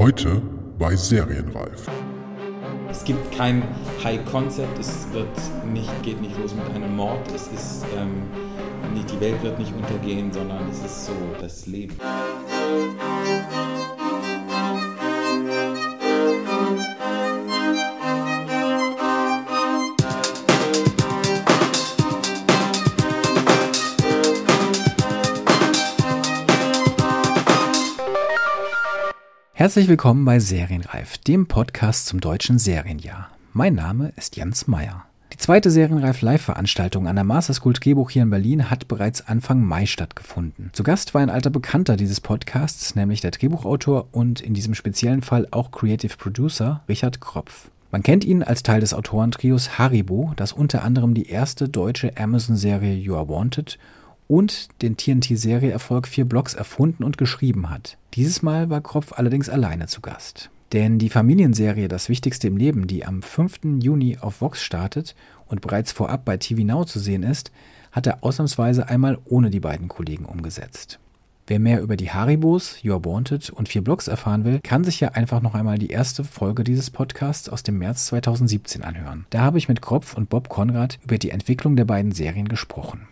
Heute bei Serienreif. Es gibt kein High Concept, es wird nicht, geht nicht los mit einem Mord, es ist ähm, nicht, die Welt wird nicht untergehen, sondern es ist so das Leben. Herzlich willkommen bei Serienreif, dem Podcast zum deutschen Serienjahr. Mein Name ist Jens Meyer. Die zweite Serienreif Live-Veranstaltung an der Master School Drehbuch hier in Berlin hat bereits Anfang Mai stattgefunden. Zu Gast war ein alter Bekannter dieses Podcasts, nämlich der Drehbuchautor und in diesem speziellen Fall auch Creative Producer Richard Kropf. Man kennt ihn als Teil des Autorentrios Haribo, das unter anderem die erste deutsche Amazon-Serie You Are Wanted und den TNT-Serie-Erfolg Vier Blocks erfunden und geschrieben hat. Dieses Mal war Kropf allerdings alleine zu Gast. Denn die Familienserie Das Wichtigste im Leben, die am 5. Juni auf Vox startet und bereits vorab bei TV Now zu sehen ist, hat er ausnahmsweise einmal ohne die beiden Kollegen umgesetzt. Wer mehr über die Haribos, You're Wanted und vier Blogs erfahren will, kann sich ja einfach noch einmal die erste Folge dieses Podcasts aus dem März 2017 anhören. Da habe ich mit Kropf und Bob Konrad über die Entwicklung der beiden Serien gesprochen.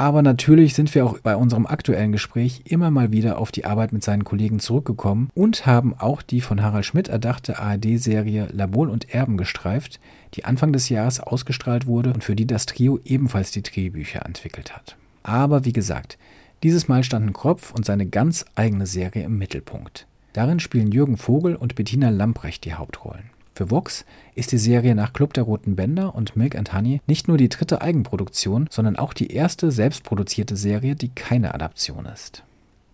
Aber natürlich sind wir auch bei unserem aktuellen Gespräch immer mal wieder auf die Arbeit mit seinen Kollegen zurückgekommen und haben auch die von Harald Schmidt erdachte ARD-Serie Labol und Erben gestreift, die Anfang des Jahres ausgestrahlt wurde und für die das Trio ebenfalls die Drehbücher entwickelt hat. Aber wie gesagt, dieses Mal standen Kropf und seine ganz eigene Serie im Mittelpunkt. Darin spielen Jürgen Vogel und Bettina Lamprecht die Hauptrollen. Für Vox ist die Serie nach Club der Roten Bänder und Milk and Honey nicht nur die dritte Eigenproduktion, sondern auch die erste selbstproduzierte Serie, die keine Adaption ist.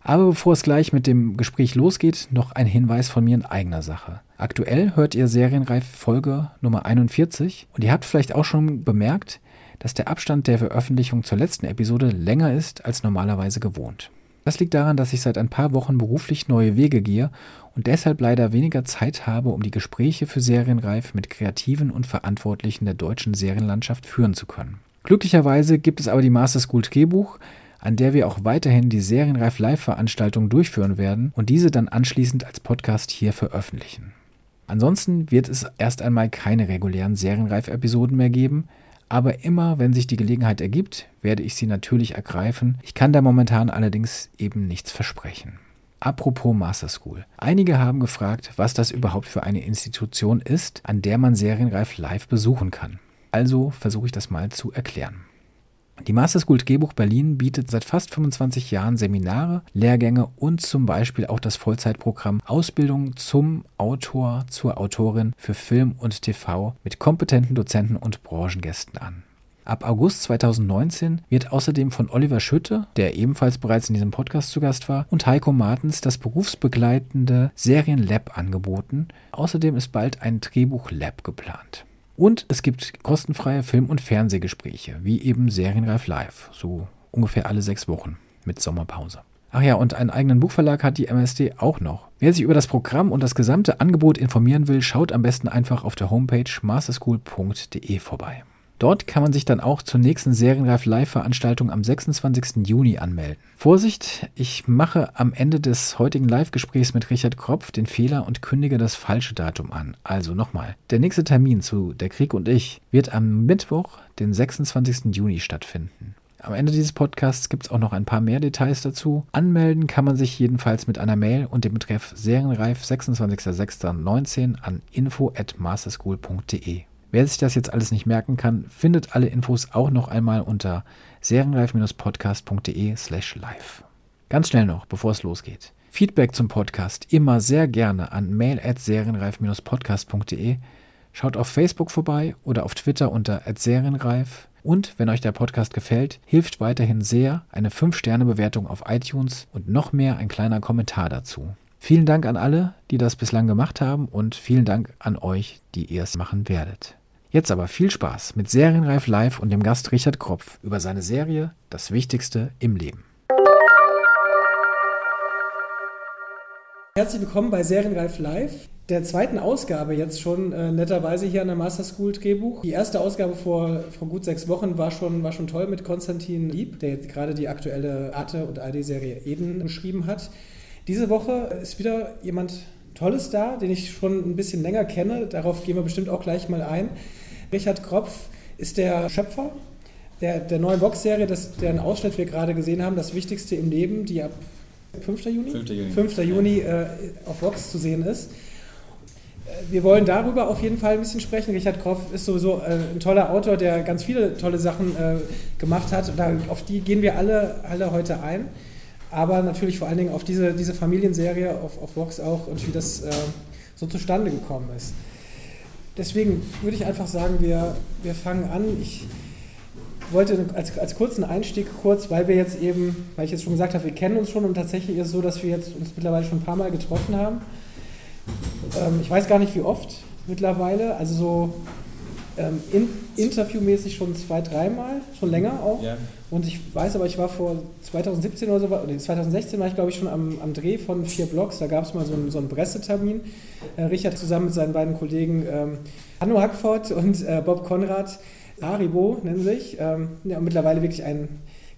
Aber bevor es gleich mit dem Gespräch losgeht, noch ein Hinweis von mir in eigener Sache. Aktuell hört ihr Serienreif Folge Nummer 41 und ihr habt vielleicht auch schon bemerkt, dass der Abstand der Veröffentlichung zur letzten Episode länger ist als normalerweise gewohnt. Das liegt daran, dass ich seit ein paar Wochen beruflich neue Wege gehe und deshalb leider weniger Zeit habe, um die Gespräche für Serienreif mit Kreativen und Verantwortlichen der deutschen Serienlandschaft führen zu können. Glücklicherweise gibt es aber die Master School Drehbuch, an der wir auch weiterhin die Serienreif Live-Veranstaltung durchführen werden und diese dann anschließend als Podcast hier veröffentlichen. Ansonsten wird es erst einmal keine regulären Serienreif-Episoden mehr geben, aber immer, wenn sich die Gelegenheit ergibt, werde ich sie natürlich ergreifen. Ich kann da momentan allerdings eben nichts versprechen. Apropos Master School. Einige haben gefragt, was das überhaupt für eine Institution ist, an der man Serienreif live besuchen kann. Also versuche ich das mal zu erklären. Die Master School Drehbuch Berlin bietet seit fast 25 Jahren Seminare, Lehrgänge und zum Beispiel auch das Vollzeitprogramm Ausbildung zum Autor, zur Autorin für Film und TV mit kompetenten Dozenten und Branchengästen an. Ab August 2019 wird außerdem von Oliver Schütte, der ebenfalls bereits in diesem Podcast zu Gast war, und Heiko Martens das berufsbegleitende Serienlab angeboten. Außerdem ist bald ein Drehbuch-Lab geplant. Und es gibt kostenfreie Film- und Fernsehgespräche, wie eben Serienreif Live, so ungefähr alle sechs Wochen mit Sommerpause. Ach ja, und einen eigenen Buchverlag hat die MSD auch noch. Wer sich über das Programm und das gesamte Angebot informieren will, schaut am besten einfach auf der Homepage masterschool.de vorbei. Dort kann man sich dann auch zur nächsten Serienreif Live-Veranstaltung am 26. Juni anmelden. Vorsicht, ich mache am Ende des heutigen Live-Gesprächs mit Richard Kropf den Fehler und kündige das falsche Datum an. Also nochmal. Der nächste Termin zu Der Krieg und ich wird am Mittwoch, den 26. Juni stattfinden. Am Ende dieses Podcasts gibt es auch noch ein paar mehr Details dazu. Anmelden kann man sich jedenfalls mit einer Mail und dem Betreff Serienreif 26.06.19 an info at masterschool.de. Wer sich das jetzt alles nicht merken kann, findet alle Infos auch noch einmal unter serienreif-podcast.de slash live. Ganz schnell noch, bevor es losgeht. Feedback zum Podcast immer sehr gerne an mail at serienreif-podcast.de. Schaut auf Facebook vorbei oder auf Twitter unter serienreif. Und wenn euch der Podcast gefällt, hilft weiterhin sehr eine 5-Sterne-Bewertung auf iTunes und noch mehr ein kleiner Kommentar dazu. Vielen Dank an alle, die das bislang gemacht haben und vielen Dank an euch, die ihr es machen werdet. Jetzt aber viel Spaß mit Serienreif Live und dem Gast Richard Kropf über seine Serie Das Wichtigste im Leben. Herzlich willkommen bei Serienreif Live, der zweiten Ausgabe jetzt schon äh, netterweise hier an der Master School Drehbuch. Die erste Ausgabe vor, vor gut sechs Wochen war schon, war schon toll mit Konstantin Lieb, der jetzt gerade die aktuelle Arte- und AD-Serie Eden beschrieben hat. Diese Woche ist wieder jemand tolle Star, den ich schon ein bisschen länger kenne. Darauf gehen wir bestimmt auch gleich mal ein. Richard Kropf ist der Schöpfer der, der neuen Vox-Serie, deren Ausschnitt wir gerade gesehen haben, das Wichtigste im Leben, die ab 5. Juni, 5. Juni, 5. Juni äh, auf Vox zu sehen ist. Äh, wir wollen darüber auf jeden Fall ein bisschen sprechen. Richard Kroff ist sowieso äh, ein toller Autor, der ganz viele tolle Sachen äh, gemacht hat. Da, auf die gehen wir alle, alle heute ein. Aber natürlich vor allen Dingen auf diese, diese Familienserie auf, auf Vox auch und wie das äh, so zustande gekommen ist. Deswegen würde ich einfach sagen, wir, wir fangen an. Ich, wollte als, als kurzen Einstieg kurz, weil wir jetzt eben, weil ich jetzt schon gesagt habe, wir kennen uns schon und tatsächlich ist es so, dass wir jetzt uns mittlerweile schon ein paar Mal getroffen haben. Ähm, ich weiß gar nicht, wie oft mittlerweile, also so ähm, in, interviewmäßig schon zwei, dreimal, schon länger auch. Ja. Und ich weiß aber, ich war vor 2017 oder so, oder 2016 war ich glaube ich schon am, am Dreh von vier Blogs, da gab es mal so einen, so einen Pressetermin. Äh, Richard zusammen mit seinen beiden Kollegen ähm, Hanno Hackford und äh, Bob Konrad Haribo nennen sich. Ähm, ja, mittlerweile wirklich ein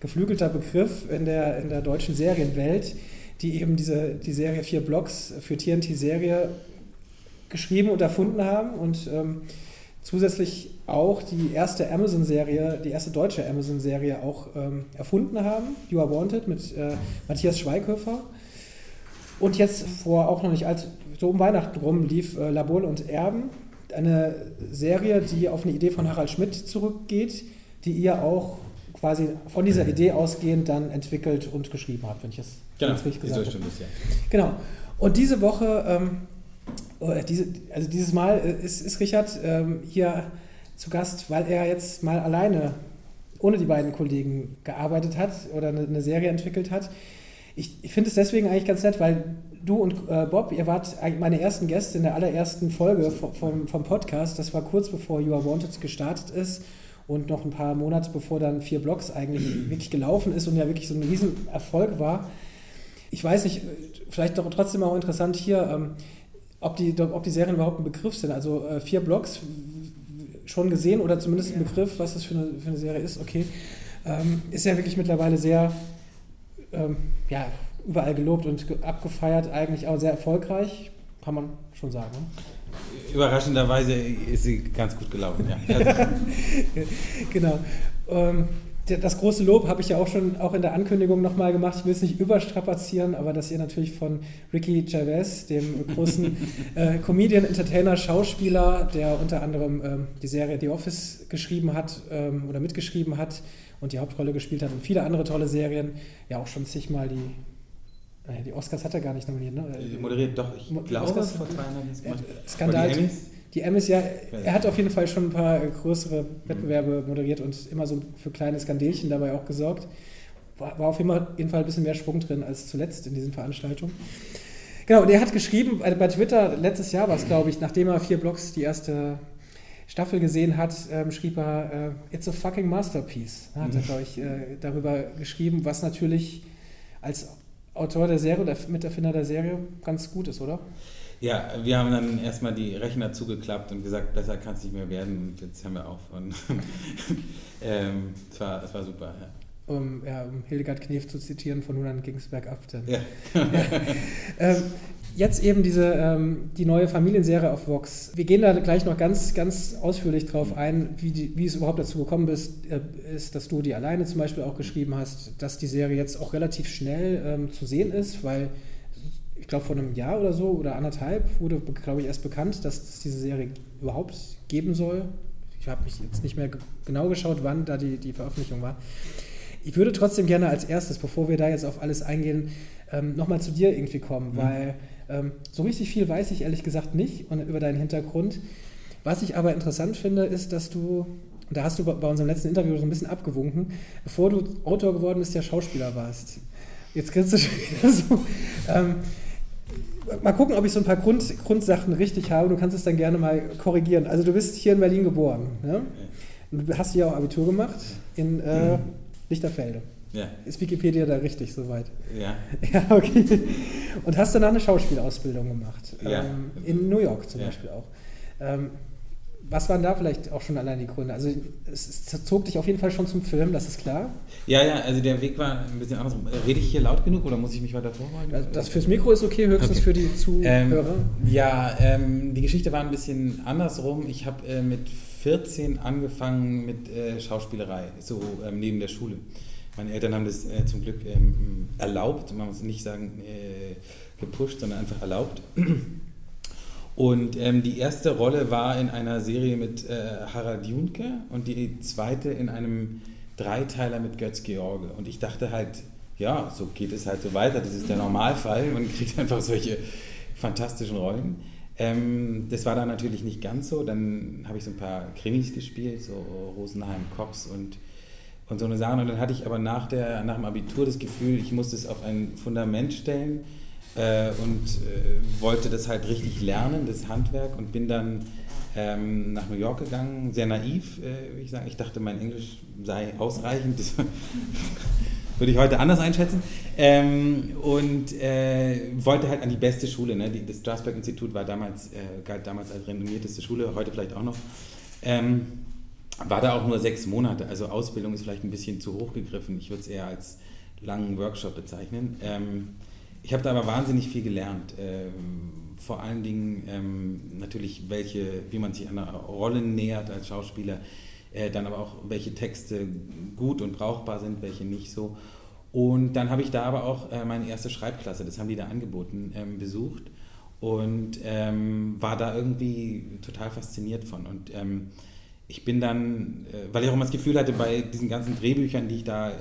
geflügelter Begriff in der, in der deutschen Serienwelt, die eben diese, die Serie Vier Blocks für TNT-Serie geschrieben und erfunden haben und ähm, zusätzlich auch die erste Amazon-Serie, die erste deutsche Amazon-Serie auch ähm, erfunden haben, You Are Wanted mit äh, Matthias Schweighöfer. Und jetzt vor auch noch nicht allzu, so um Weihnachten rum lief äh, Labol und Erben, eine Serie, die auf eine Idee von Harald Schmidt zurückgeht, die ihr auch quasi von dieser Idee ausgehend dann entwickelt und geschrieben habt, wenn ich es genau, richtig gesagt habe. Stimmt das, ja. Genau. Und diese Woche, ähm, diese, also dieses Mal äh, ist, ist Richard ähm, hier zu Gast, weil er jetzt mal alleine ohne die beiden Kollegen gearbeitet hat oder eine, eine Serie entwickelt hat. Ich, ich finde es deswegen eigentlich ganz nett, weil du und äh, Bob, ihr wart meine ersten Gäste in der allerersten Folge vom, vom Podcast. Das war kurz bevor You Are Wanted gestartet ist und noch ein paar Monate bevor dann vier Blogs eigentlich wirklich gelaufen ist und ja wirklich so ein Riesenerfolg war. Ich weiß nicht, vielleicht doch trotzdem auch interessant hier, ähm, ob, die, ob die Serien überhaupt ein Begriff sind. Also äh, vier Blogs schon gesehen oder zumindest ein Begriff, was das für eine, für eine Serie ist, okay. Ähm, ist ja wirklich mittlerweile sehr, ähm, ja, überall gelobt und abgefeiert, eigentlich auch sehr erfolgreich, kann man schon sagen. Ne? Überraschenderweise ist sie ganz gut gelaufen, ja. genau. Ähm, das große Lob habe ich ja auch schon auch in der Ankündigung nochmal gemacht. Ich will es nicht überstrapazieren, aber dass ihr natürlich von Ricky Gervais, dem großen äh, Comedian, Entertainer, Schauspieler, der unter anderem ähm, die Serie The Office geschrieben hat ähm, oder mitgeschrieben hat und die Hauptrolle gespielt hat und viele andere tolle Serien, ja auch schon zigmal die die Oscars hat er gar nicht nominiert, ne? Die moderiert doch, ich glaube, Oscars vor zwei Jahren. Skandal. Die Emmys? ja, er hat auf jeden Fall schon ein paar größere Wettbewerbe moderiert und immer so für kleine Skandelchen dabei auch gesorgt. War, war auf jeden Fall ein bisschen mehr Schwung drin als zuletzt in diesen Veranstaltungen. Genau, und er hat geschrieben, bei Twitter, letztes Jahr war es, glaube ich, nachdem er vier Blogs die erste Staffel gesehen hat, ähm, schrieb er, äh, It's a fucking masterpiece. Hat er, glaube ich, äh, darüber geschrieben, was natürlich als Autor der Serie oder Miterfinder der Serie ganz gut ist, oder? Ja, wir haben dann erstmal die Rechner zugeklappt und gesagt, besser kann es nicht mehr werden und jetzt haben wir auf. Und ähm, es, war, es war super, ja. Um, ja, um Hildegard Knef zu zitieren, von nun an ging es bergab. Dann. Ja. ja. Ähm, jetzt eben diese, ähm, die neue Familienserie auf Vox. Wir gehen da gleich noch ganz, ganz ausführlich drauf ein, wie, die, wie es überhaupt dazu gekommen ist, äh, ist, dass du die alleine zum Beispiel auch geschrieben hast, dass die Serie jetzt auch relativ schnell ähm, zu sehen ist, weil ich glaube vor einem Jahr oder so oder anderthalb wurde, glaube ich, erst bekannt, dass es diese Serie überhaupt geben soll. Ich habe mich jetzt nicht mehr genau geschaut, wann da die, die Veröffentlichung war. Ich würde trotzdem gerne als erstes, bevor wir da jetzt auf alles eingehen, ähm, nochmal zu dir irgendwie kommen, mhm. weil ähm, so richtig viel weiß ich ehrlich gesagt nicht und über deinen Hintergrund. Was ich aber interessant finde, ist, dass du, da hast du bei unserem letzten Interview so ein bisschen abgewunken, bevor du Autor geworden bist, ja Schauspieler warst. Jetzt kriegst du schon wieder so. Ähm, mal gucken, ob ich so ein paar Grund, Grundsachen richtig habe. Du kannst es dann gerne mal korrigieren. Also du bist hier in Berlin geboren. Ne? Du hast hier auch Abitur gemacht in äh, mhm. Lichterfelde. Ja. Ist Wikipedia da richtig soweit? Ja. Ja, okay. Und hast danach eine Schauspielausbildung gemacht. Ja. Ähm, in New York zum ja. Beispiel auch. Ähm, was waren da vielleicht auch schon allein die Gründe? Also es, es zog dich auf jeden Fall schon zum Film, das ist klar. Ja, ja, also der Weg war ein bisschen andersrum. Rede ich hier laut genug oder muss ich mich weiter vorholen? Das, das fürs Mikro ist okay, höchstens Okay. für die Zuhörer. Ähm, ja, ähm, die Geschichte war ein bisschen andersrum. Ich habe äh, mit 14 angefangen mit äh, Schauspielerei, so ähm, neben der Schule. Meine Eltern haben das äh, zum Glück ähm, erlaubt, man muss nicht sagen äh, gepusht, sondern einfach erlaubt. Und ähm, die erste Rolle war in einer Serie mit äh, Harald Junke und die zweite in einem Dreiteiler mit Götz George. Und ich dachte halt, ja, so geht es halt so weiter. Das ist der Normalfall. Man kriegt einfach solche fantastischen Rollen. Ähm, das war dann natürlich nicht ganz so. Dann habe ich so ein paar Krimis gespielt, so Rosenheim Cops und, und so eine Sache. Und dann hatte ich aber nach, der, nach dem Abitur das Gefühl, ich muss das auf ein Fundament stellen äh, und äh, wollte das halt richtig lernen, das Handwerk, und bin dann ähm, nach New York gegangen, sehr naiv, äh, würde ich sagen. Ich dachte, mein Englisch sei ausreichend. Das würde ich heute anders einschätzen. Ähm, und äh, wollte halt an die beste Schule. Ne? Die, das Strasberg-Institut war damals, äh, galt damals als renommierteste Schule, heute vielleicht auch noch. Ähm, war da auch nur sechs Monate, also Ausbildung ist vielleicht ein bisschen zu hoch gegriffen. Ich würde es eher als langen Workshop bezeichnen. Ähm, ich habe da aber wahnsinnig viel gelernt. Ähm, vor allen Dingen ähm, natürlich, welche, wie man sich einer Rolle nähert als Schauspieler, äh, dann aber auch, welche Texte gut und brauchbar sind, welche nicht so. Und dann habe ich da aber auch äh, meine erste Schreibklasse, das haben die da angeboten, ähm, besucht und ähm, war da irgendwie total fasziniert von. Und ähm, ich bin dann, äh, weil ich auch immer das Gefühl hatte, bei diesen ganzen Drehbüchern, die ich da äh,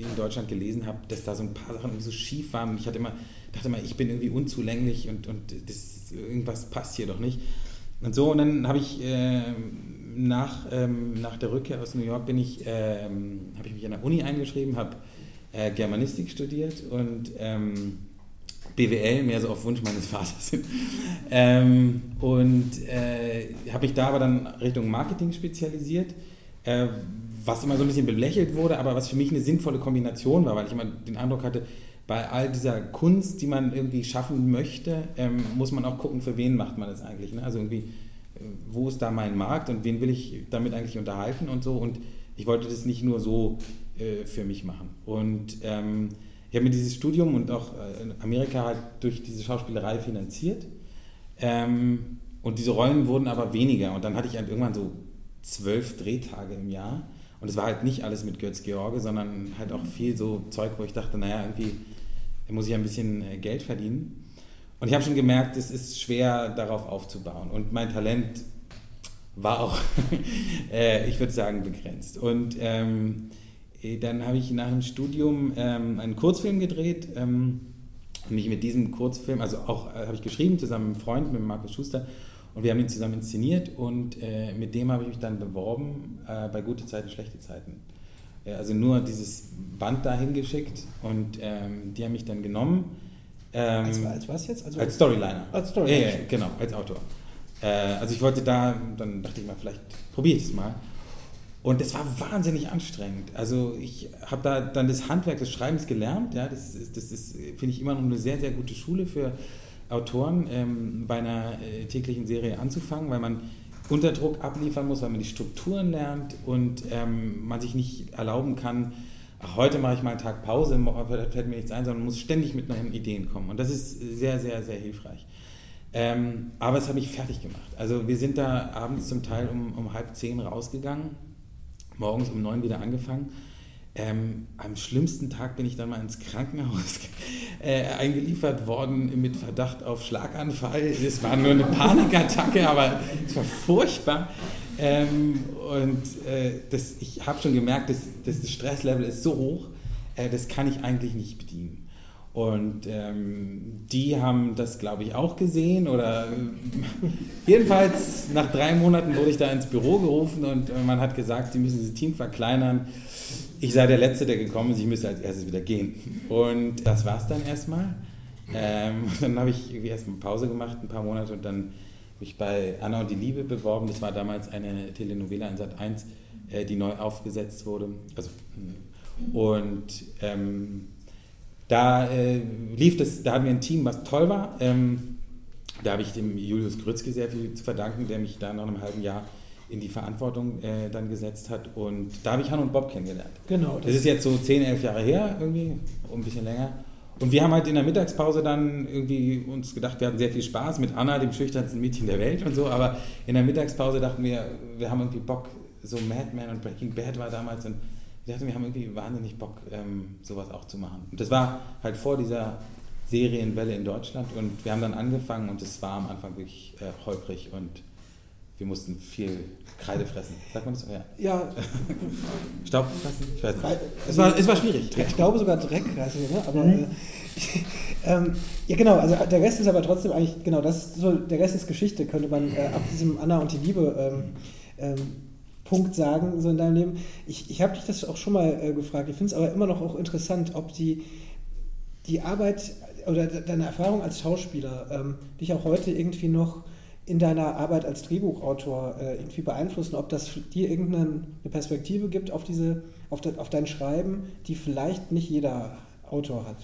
in Deutschland gelesen habe, dass da so ein paar Sachen irgendwie so schief waren. Und ich hatte immer, dachte immer, ich bin irgendwie unzulänglich und, und das, irgendwas passt hier doch nicht. Und so, und dann habe ich äh, nach, ähm, nach der Rückkehr aus New York bin ich, ähm, habe ich mich an der Uni eingeschrieben, habe äh, Germanistik studiert und ähm, BWL, mehr so auf Wunsch meines Vaters. ähm, und äh, habe mich da aber dann Richtung Marketing spezialisiert, äh, was immer so ein bisschen belächelt wurde, aber was für mich eine sinnvolle Kombination war, weil ich immer den Eindruck hatte, bei all dieser Kunst, die man irgendwie schaffen möchte, ähm, muss man auch gucken, für wen macht man das eigentlich. Ne? Also irgendwie, äh, wo ist da mein Markt und wen will ich damit eigentlich unterhalten und so. Und ich wollte das nicht nur so äh, für mich machen. Und ähm, ich habe mir dieses Studium und auch äh, Amerika halt durch diese Schauspielerei finanziert. Ähm, und diese Rollen wurden aber weniger. Und dann hatte ich halt irgendwann so zwölf Drehtage im Jahr. Und es war halt nicht alles mit Götz George, sondern halt auch viel so Zeug, wo ich dachte, naja, irgendwie muss ich ein bisschen äh, Geld verdienen. Und ich habe schon gemerkt, es ist schwer darauf aufzubauen. Und mein Talent war auch, äh, ich würde sagen, begrenzt. Und ähm, dann habe ich nach dem Studium ähm, einen Kurzfilm gedreht ähm, und mich mit diesem Kurzfilm, also auch äh, habe ich geschrieben zusammen mit einem Freund, mit Markus Schuster, und wir haben ihn zusammen inszeniert und äh, mit dem habe ich mich dann beworben äh, bei Gute Zeiten, Schlechte Zeiten. Äh, also nur dieses Band dahin geschickt und ähm, die haben mich dann genommen. Ähm, als, als was jetzt? Also, als Storyliner. Als Storyliner. Ja, ja, genau, als Autor. Äh, also ich wollte da, dann dachte ich mal, vielleicht probiere ich es mal. Und das war wahnsinnig anstrengend. Also ich habe da dann das Handwerk des Schreibens gelernt. Ja, das ist, das ist finde ich, immer noch eine sehr, sehr gute Schule für Autoren, ähm, bei einer äh, täglichen Serie anzufangen, weil man unter Druck abliefern muss, weil man die Strukturen lernt und ähm, man sich nicht erlauben kann, ach, heute mache ich mal einen Tag Pause, da fällt mir nichts ein, sondern man muss ständig mit neuen Ideen kommen. Und das ist sehr, sehr, sehr hilfreich. Ähm, aber es hat mich fertig gemacht. Also wir sind da abends zum Teil um, um halb zehn rausgegangen, morgens um neun wieder angefangen. Ähm, am schlimmsten Tag bin ich dann mal ins Krankenhaus äh, eingeliefert worden mit Verdacht auf Schlaganfall. Es war nur eine Panikattacke, aber es war furchtbar. Ähm, und äh, das, ich habe schon gemerkt, dass, dass, das Stresslevel ist so hoch, äh, das kann ich eigentlich nicht bedienen. Und ähm, die haben das, glaube ich, auch gesehen. Oder jedenfalls nach drei Monaten wurde ich da ins Büro gerufen und man hat gesagt, sie müssen das Team verkleinern. Ich sei der Letzte, der gekommen ist, ich müsste als erstes wieder gehen. Und das war es dann erstmal. Ähm, dann habe ich irgendwie erstmal Pause gemacht, ein paar Monate, und dann mich bei Anna und die Liebe beworben. Das war damals eine Telenovela in Sat 1, äh, die neu aufgesetzt wurde. Also, und ähm, da äh, lief das, da hatten wir ein Team, was toll war. Ähm, Da habe ich dem Julius Grützke sehr viel zu verdanken, der mich da nach einem halben Jahr in die Verantwortung äh, dann gesetzt hat. Und da habe ich Han und Bob kennengelernt. Genau. Das, das ist jetzt so 10, 11 Jahre her, irgendwie, ein bisschen länger. Und wir haben halt in der Mittagspause dann irgendwie uns gedacht, wir hatten sehr viel Spaß mit Anna, dem schüchternsten Mädchen der Welt und so, aber in der Mittagspause dachten wir, wir haben irgendwie Bock, so Mad Men und Breaking Bad war damals und wir dachten, wir haben irgendwie wahnsinnig Bock, ähm, sowas auch zu machen. Und das war halt vor dieser Serienwelle in Deutschland und wir haben dann angefangen und es war am Anfang wirklich äh, holprig und wir mussten viel Kreide fressen. Sagt man das so? Ja. ja. Staub fressen? Ich weiß nicht. Es war, es war schwierig. Ich glaube sogar Dreck fressen, ne? aber. Mhm. Äh, ähm, ja, genau, also der Rest ist aber trotzdem eigentlich, genau, das so, der Rest ist Geschichte, könnte man äh, ab diesem Anna und die Liebe ähm, ähm, Punkt sagen, so in deinem Leben. Ich, ich habe dich das auch schon mal äh, gefragt, ich finde es aber immer noch auch interessant, ob die, die Arbeit oder deine Erfahrung als Schauspieler ähm, dich auch heute irgendwie noch in deiner Arbeit als Drehbuchautor äh, irgendwie beeinflussen, ob das dir irgendeine Perspektive gibt auf, diese, auf, de, auf dein Schreiben, die vielleicht nicht jeder Autor hat.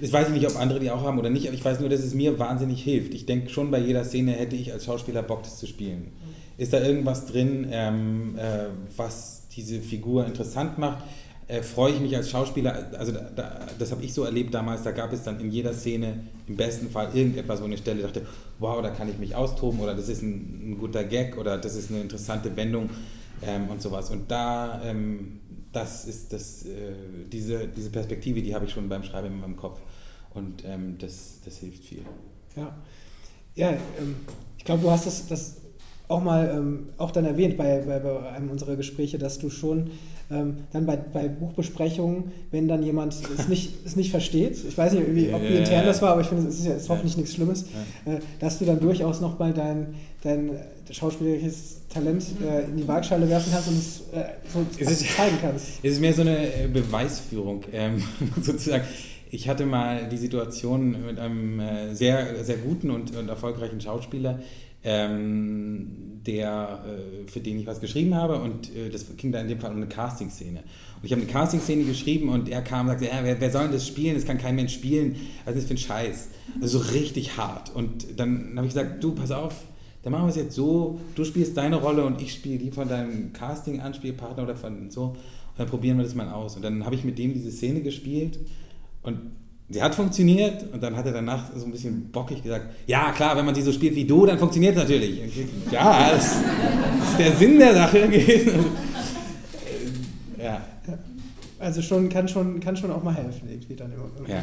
Das weiß ich nicht, ob andere die auch haben oder nicht, aber ich weiß nur, dass es mir wahnsinnig hilft. Ich denke schon bei jeder Szene hätte ich als Schauspieler Bock, das zu spielen. Ist da irgendwas drin, ähm, äh, was diese Figur interessant macht? äh, freue ich mich als Schauspieler, also da, da, das habe ich so erlebt damals, da gab es dann in jeder Szene im besten Fall irgendetwas, wo eine Stelle dachte, wow, da kann ich mich austoben oder das ist ein, ein guter Gag oder das ist eine interessante Wendung ähm, und sowas. Und da, ähm, das ist das, äh, diese, diese Perspektive, die habe ich schon beim Schreiben in meinem Kopf und ähm, das, das hilft viel. Ja, ja ähm, ich glaube, du hast das, das auch mal ähm, auch dann erwähnt bei, bei, bei einem unserer Gespräche, dass du schon ähm, dann bei, bei Buchbesprechungen, wenn dann jemand es nicht, es nicht versteht, ich weiß nicht, wie, ob wie intern das war, aber ich finde, es ist, ja, ist hoffentlich nichts Schlimmes, äh, dass du dann durchaus noch mal dein, dein schauspielerisches Talent äh, in die Waagschale werfen kannst und es äh, so es ist, zeigen kannst. Es ist mehr so eine äh, Beweisführung, ähm, sozusagen. Ich hatte mal die Situation mit einem äh, sehr, sehr guten und, und erfolgreichen Schauspieler, ähm, der, äh, für den ich was geschrieben habe und äh, das ging da in dem Fall um eine Casting-Szene. Und ich habe eine Casting-Szene geschrieben und er kam und sagte, ja, wer, wer, soll denn das spielen? Das kann kein Mensch spielen. Was ist das für ein Scheiß? Also so richtig hart. Und dann habe ich gesagt, du, pass auf, dann machen wir es jetzt so, du spielst deine Rolle und ich spiele die von deinem Casting-Anspielpartner oder von so und dann probieren wir das mal aus. Und dann habe ich mit dem diese Szene gespielt und Sie hat funktioniert und dann hat er danach so ein bisschen bockig gesagt, ja klar, wenn man sie so spielt wie du, dann funktioniert es natürlich. Ja, das, ist der Sinn der Sache gewesen. Ja. Also schon, kann, schon, kann schon auch mal helfen, irgendwie dann im, ja, ja.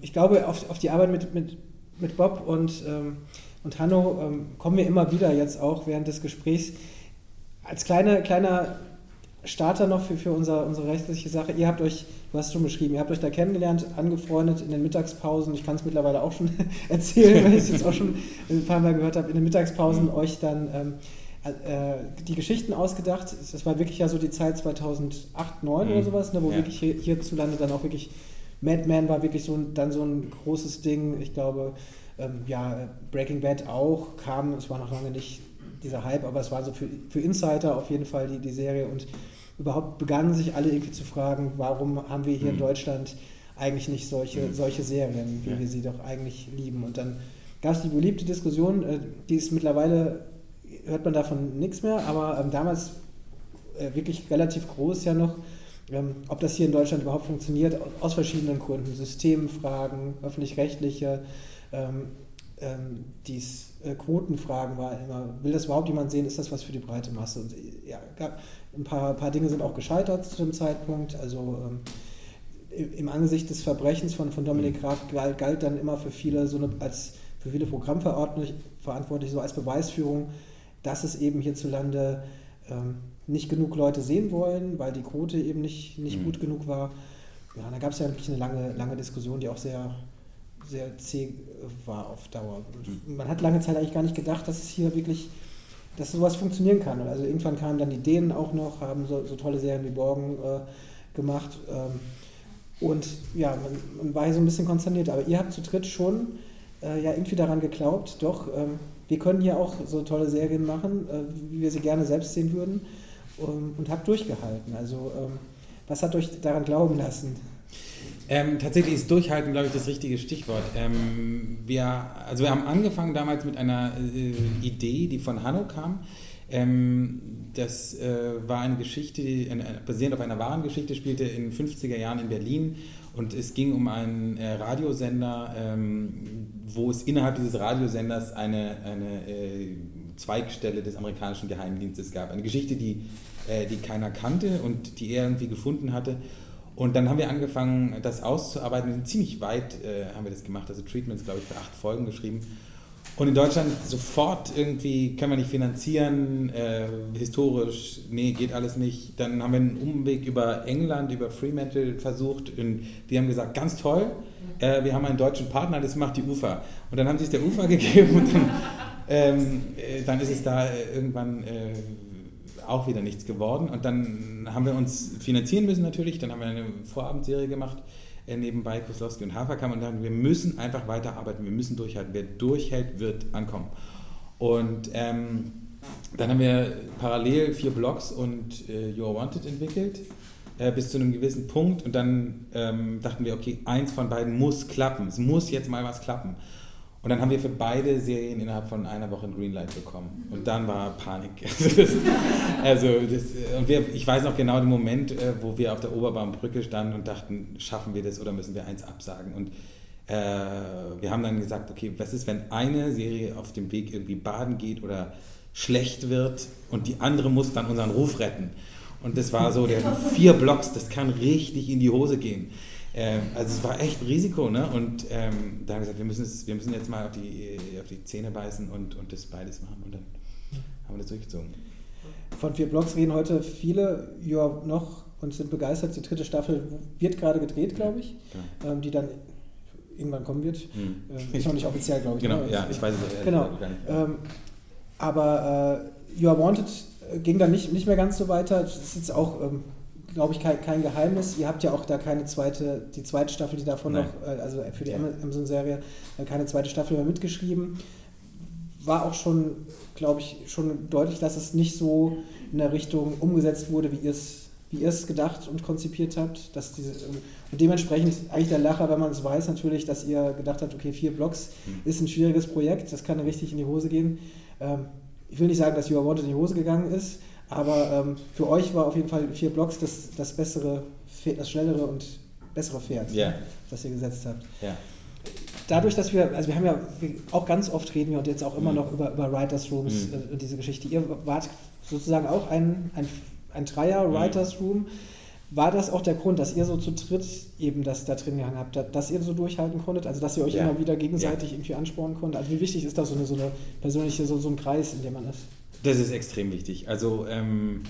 Ich glaube, auf, auf die Arbeit mit, mit, mit Bob und, ähm, und Hanno ähm, kommen wir immer wieder jetzt auch während des Gesprächs. Als kleine, kleiner Starter noch für, für unser, unsere rechtliche Sache. Ihr habt euch du hast schon beschrieben, ihr habt euch da kennengelernt, angefreundet in den Mittagspausen. Ich kann es mittlerweile auch schon erzählen, weil ich es jetzt auch schon ein paar Mal gehört habe. In den Mittagspausen mhm. euch dann ähm, äh, die Geschichten ausgedacht. Das war wirklich ja so die Zeit 2008, 2009 mhm. oder sowas, ne, wo ja. wirklich hier, hierzulande dann auch wirklich Mad Men war wirklich so dann so ein großes Ding. Ich glaube, ähm, ja, Breaking Bad auch kam, es war noch lange nicht dieser Hype, aber es war so für, für Insider auf jeden Fall die, die Serie und überhaupt begannen sich alle irgendwie zu fragen, warum haben wir hier mhm. in Deutschland eigentlich nicht solche, mhm. solche Serien, wie ja. wir sie doch eigentlich lieben. Und dann gab es die beliebte Diskussion, äh, die ist mittlerweile, hört man davon nichts mehr, aber ähm, damals äh, wirklich relativ groß ja noch, ähm, ob das hier in Deutschland überhaupt funktioniert, aus verschiedenen Gründen. Systemfragen, öffentlich-rechtliche, ähm, ähm, dies, äh, Quotenfragen war immer, will das überhaupt jemand sehen, ist das was für die breite Masse? Und ja, gab, ein paar, paar Dinge sind auch gescheitert zu dem Zeitpunkt. Also ähm, im Angesicht des Verbrechens von, von Dominik mhm. Graf galt, galt dann immer für viele so eine, als für viele Programmverantwortliche so als Beweisführung, dass es eben hierzulande ähm, nicht genug Leute sehen wollen, weil die Quote eben nicht, nicht mhm. gut genug war. Ja, da gab es ja wirklich eine lange, lange Diskussion, die auch sehr, sehr zäh war auf Dauer. Mhm. Man hat lange Zeit eigentlich gar nicht gedacht, dass es hier wirklich dass sowas funktionieren kann. Also irgendwann kamen dann die Dänen auch noch, haben so, so tolle Serien wie Borgen äh, gemacht. Ähm, und ja, man, man, war hier so ein bisschen konsterniert. Aber ihr habt zu dritt schon äh, ja irgendwie daran geglaubt, doch, ähm, wir können hier auch so tolle Serien machen, äh, wie wir sie gerne selbst sehen würden. Um, und habt durchgehalten. Also, ähm, was hat euch daran glauben lassen? Ähm, tatsächlich ist Durchhalten, glaube ich, das richtige Stichwort. Ähm, wir, also wir haben angefangen damals mit einer äh, Idee, die von Hanno kam. Ähm, das äh, war eine Geschichte, eine, basierend auf einer wahren Geschichte, spielte in den 50er Jahren in Berlin und es ging um einen äh, Radiosender, ähm, wo es innerhalb dieses Radiosenders eine, eine äh, Zweigstelle des amerikanischen Geheimdienstes gab. Eine Geschichte, die, äh, die keiner kannte und die er irgendwie gefunden hatte. Und dann haben wir angefangen, das auszuarbeiten. Wir sind ziemlich weit, äh, haben wir das gemacht. Also Treatments, glaube ich, für acht Folgen geschrieben. Und in Deutschland sofort irgendwie können wir nicht finanzieren, äh, historisch, nee, geht alles nicht. Dann haben wir einen Umweg über England, über Fremantle versucht. Und die haben gesagt, ganz toll, äh, wir haben einen deutschen Partner, das macht die UFA. Und dann haben sie es der UFA gegeben und dann, ähm, äh, dann ist es da äh, irgendwann äh, auch wieder nichts geworden. Und dann haben wir uns finanzieren müssen natürlich. Dann haben wir eine Vorabendserie gemacht äh, nebenbei Koslowski und Haferkamp und sagen, wir müssen einfach weiterarbeiten, wir müssen durchhalten. Wer durchhält, wird ankommen. Und ähm, dann haben wir parallel vier Blogs und äh, You Are Wanted entwickelt äh, bis zu einem gewissen Punkt und dann ähm, dachten wir, okay, eins von beiden muss klappen. Es muss jetzt mal was klappen. Und dann haben wir für beide Serien innerhalb von einer Woche ein Greenlight bekommen. Und dann war Panik. also, das, und wir, ich weiß noch genau den Moment, äh, wo wir auf der Oberbaumbrücke standen und dachten, schaffen wir das oder müssen wir eins absagen? Und äh, wir haben dann gesagt, okay, was ist, wenn eine Serie auf dem Weg irgendwie baden geht oder schlecht wird und die andere muss dann unseren Ruf retten? Und das war so, der vier Blocks, das kann richtig in die Hose gehen. Ähm, also es war echt Risiko, ne? Und ähm, da haben wir gesagt, wir müssen, es, wir müssen jetzt mal auf die, auf die Zähne beißen und, und das beides machen. Und dann haben wir das durchgezogen. Von vier Blogs reden heute viele ja noch und sind begeistert. Die dritte Staffel wird gerade gedreht, glaube ich, ja, ähm, die dann irgendwann kommen wird. Hm. Ähm, ist noch nicht offiziell, glaube ich. Genau, ne? ja, ich weiß es genau. gar nicht. Ähm, aber äh, You Are Wanted ging dann nicht, nicht mehr ganz so weiter. Das ist jetzt auch ähm, glaube ich, kein, kein, Geheimnis. Ihr habt ja auch da keine zweite, die zweite Staffel, die davon Nein. noch, äh, also für die Amazon-Serie, äh, keine zweite Staffel mehr mitgeschrieben. War auch schon, glaube ich, schon deutlich, dass es nicht so in der Richtung umgesetzt wurde, wie ihr es wie ihr es gedacht und konzipiert habt. Dass diese, und dementsprechend eigentlich der Lacher, wenn man es weiß, natürlich, dass ihr gedacht habt, okay, vier Blocks mhm. ist ein schwieriges Projekt, das kann richtig in die Hose gehen. Ähm, ich will nicht sagen, dass You Are Wanted in die Hose gegangen ist, aber ähm, für euch war auf jeden Fall vier Blocks das, das bessere, das schnellere und bessere Pferd, yeah. was ihr gesetzt habt. Yeah. Dadurch, dass wir, also wir haben ja auch ganz oft reden wir und jetzt auch immer mm. noch über, über Writers Rooms, mm. äh, diese Geschichte. Ihr wart sozusagen auch ein, ein, ein Dreier mm. Writers Room. War das auch der Grund, dass ihr so zu dritt eben das da drin gehangen habt, dass ihr so durchhalten konntet, also dass ihr euch ja. immer wieder gegenseitig ja. irgendwie anspornen konntet? Also wie wichtig ist das so eine, so eine persönliche, so, so ein Kreis, in dem man ist? Das ist extrem wichtig. Also ähm,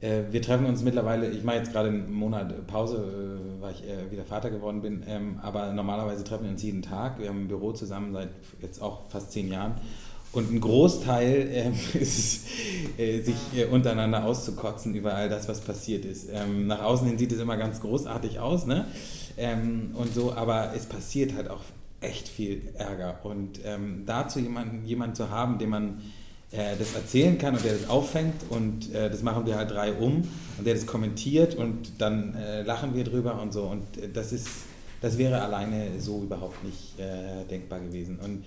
äh, wir treffen uns mittlerweile, ich mache jetzt gerade einen Monat Pause, äh, weil ich äh, wieder Vater geworden bin, ähm, aber normalerweise treffen wir uns jeden Tag. Wir haben ein Büro zusammen seit jetzt auch fast zehn Jahren. Und ein Großteil ähm, ist es, äh, sich äh, untereinander auszukotzen über all das, was passiert ist. Ähm, nach außen hin sieht es immer ganz großartig aus, ne? Ähm, und so, aber es passiert halt auch echt viel Ärger. Und ähm, dazu jemanden, jemanden zu haben, dem man äh, das erzählen kann und der das auffängt und äh, das machen wir halt drei um und der das kommentiert und dann äh, lachen wir drüber und so und äh, das ist, das wäre alleine so überhaupt nicht äh, denkbar gewesen und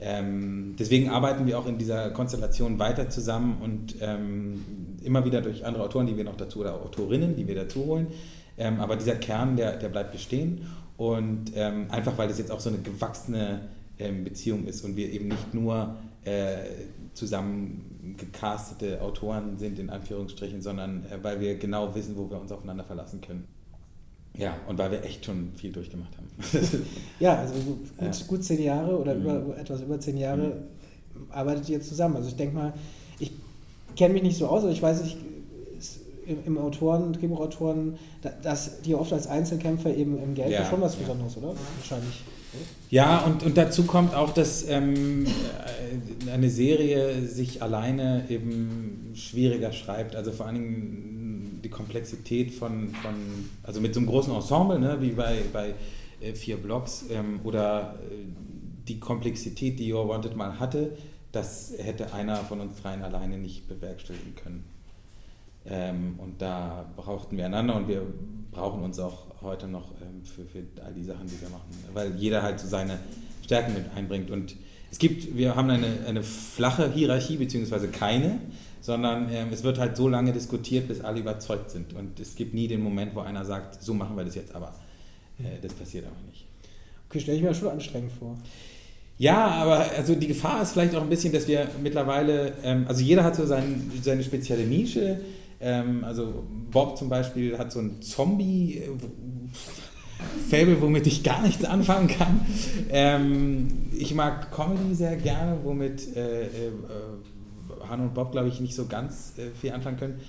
ähm, deswegen arbeiten wir auch in dieser Konstellation weiter zusammen und ähm, immer wieder durch andere Autoren, die wir noch dazu oder Autorinnen, die wir dazu holen. Ähm, aber dieser Kern, der, der bleibt bestehen und ähm, einfach weil das jetzt auch so eine gewachsene ähm, Beziehung ist und wir eben nicht nur äh, zusammen gecastete Autoren sind, in Anführungsstrichen, sondern äh, weil wir genau wissen, wo wir uns aufeinander verlassen können. Ja, und weil wir echt schon viel durchgemacht haben. ja, also gut, gut zehn Jahre oder mhm. über, etwas über zehn Jahre mhm. arbeitet ihr zusammen. Also ich denke mal, ich kenne mich nicht so aus, aber ich weiß nicht, im, im Autoren, Drehbuchautoren, dass die oft als Einzelkämpfer eben im Geld ja, schon was Besonderes, oder? Wahrscheinlich. Ja, und, und dazu kommt auch, dass ähm, äh, eine Serie sich alleine eben schwieriger schreibt. Also vor allen Dingen die Komplexität von, von also mit so einem großen Ensemble, ne, wie bei, bei äh, vier Blocks, ähm, oder äh, die Komplexität, die Your Wanted mal hatte, das hätte einer von uns dreien alleine nicht bewerkstelligen können. Ähm, und da brauchten wir einander und wir brauchen uns auch heute noch ähm, für, für all die Sachen, die wir machen, weil jeder halt so seine Stärken mit einbringt. Und es gibt, wir haben eine, eine flache Hierarchie, beziehungsweise keine, sondern ähm, es wird halt so lange diskutiert, bis alle überzeugt sind. Und es gibt nie den Moment, wo einer sagt, so machen wir das jetzt aber. Äh, das passiert aber nicht. Okay, stelle ich mir schon anstrengend vor. Ja, aber also die Gefahr ist vielleicht auch ein bisschen, dass wir mittlerweile, ähm, also jeder hat so sein, seine spezielle Nische. Ähm, also Bob zum Beispiel hat so ein Zombie. Äh, Fable, womit ich gar nichts anfangen kann. Ähm, ich mag Comedy sehr gerne, womit äh, äh, Hanno und Bob, glaube ich, nicht so ganz äh, viel anfangen können.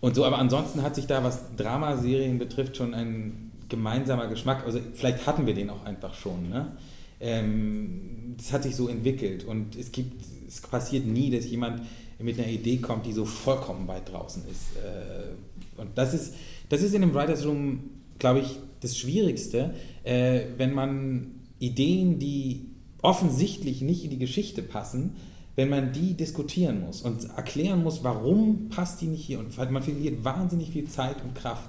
Und so, aber ansonsten hat sich da, was Dramaserien betrifft, schon ein gemeinsamer Geschmack. Also vielleicht hatten wir den auch einfach schon. Ne? Ähm, das hat sich so entwickelt und es gibt, es passiert nie, dass jemand mit einer Idee kommt, die so vollkommen weit draußen ist. Äh, und das ist, das ist in dem Writers Room, glaube ich, das Schwierigste, äh, wenn man Ideen, die offensichtlich nicht in die Geschichte passen, wenn man die diskutieren muss und erklären muss, warum passt die nicht hier und man verliert wahnsinnig viel Zeit und Kraft.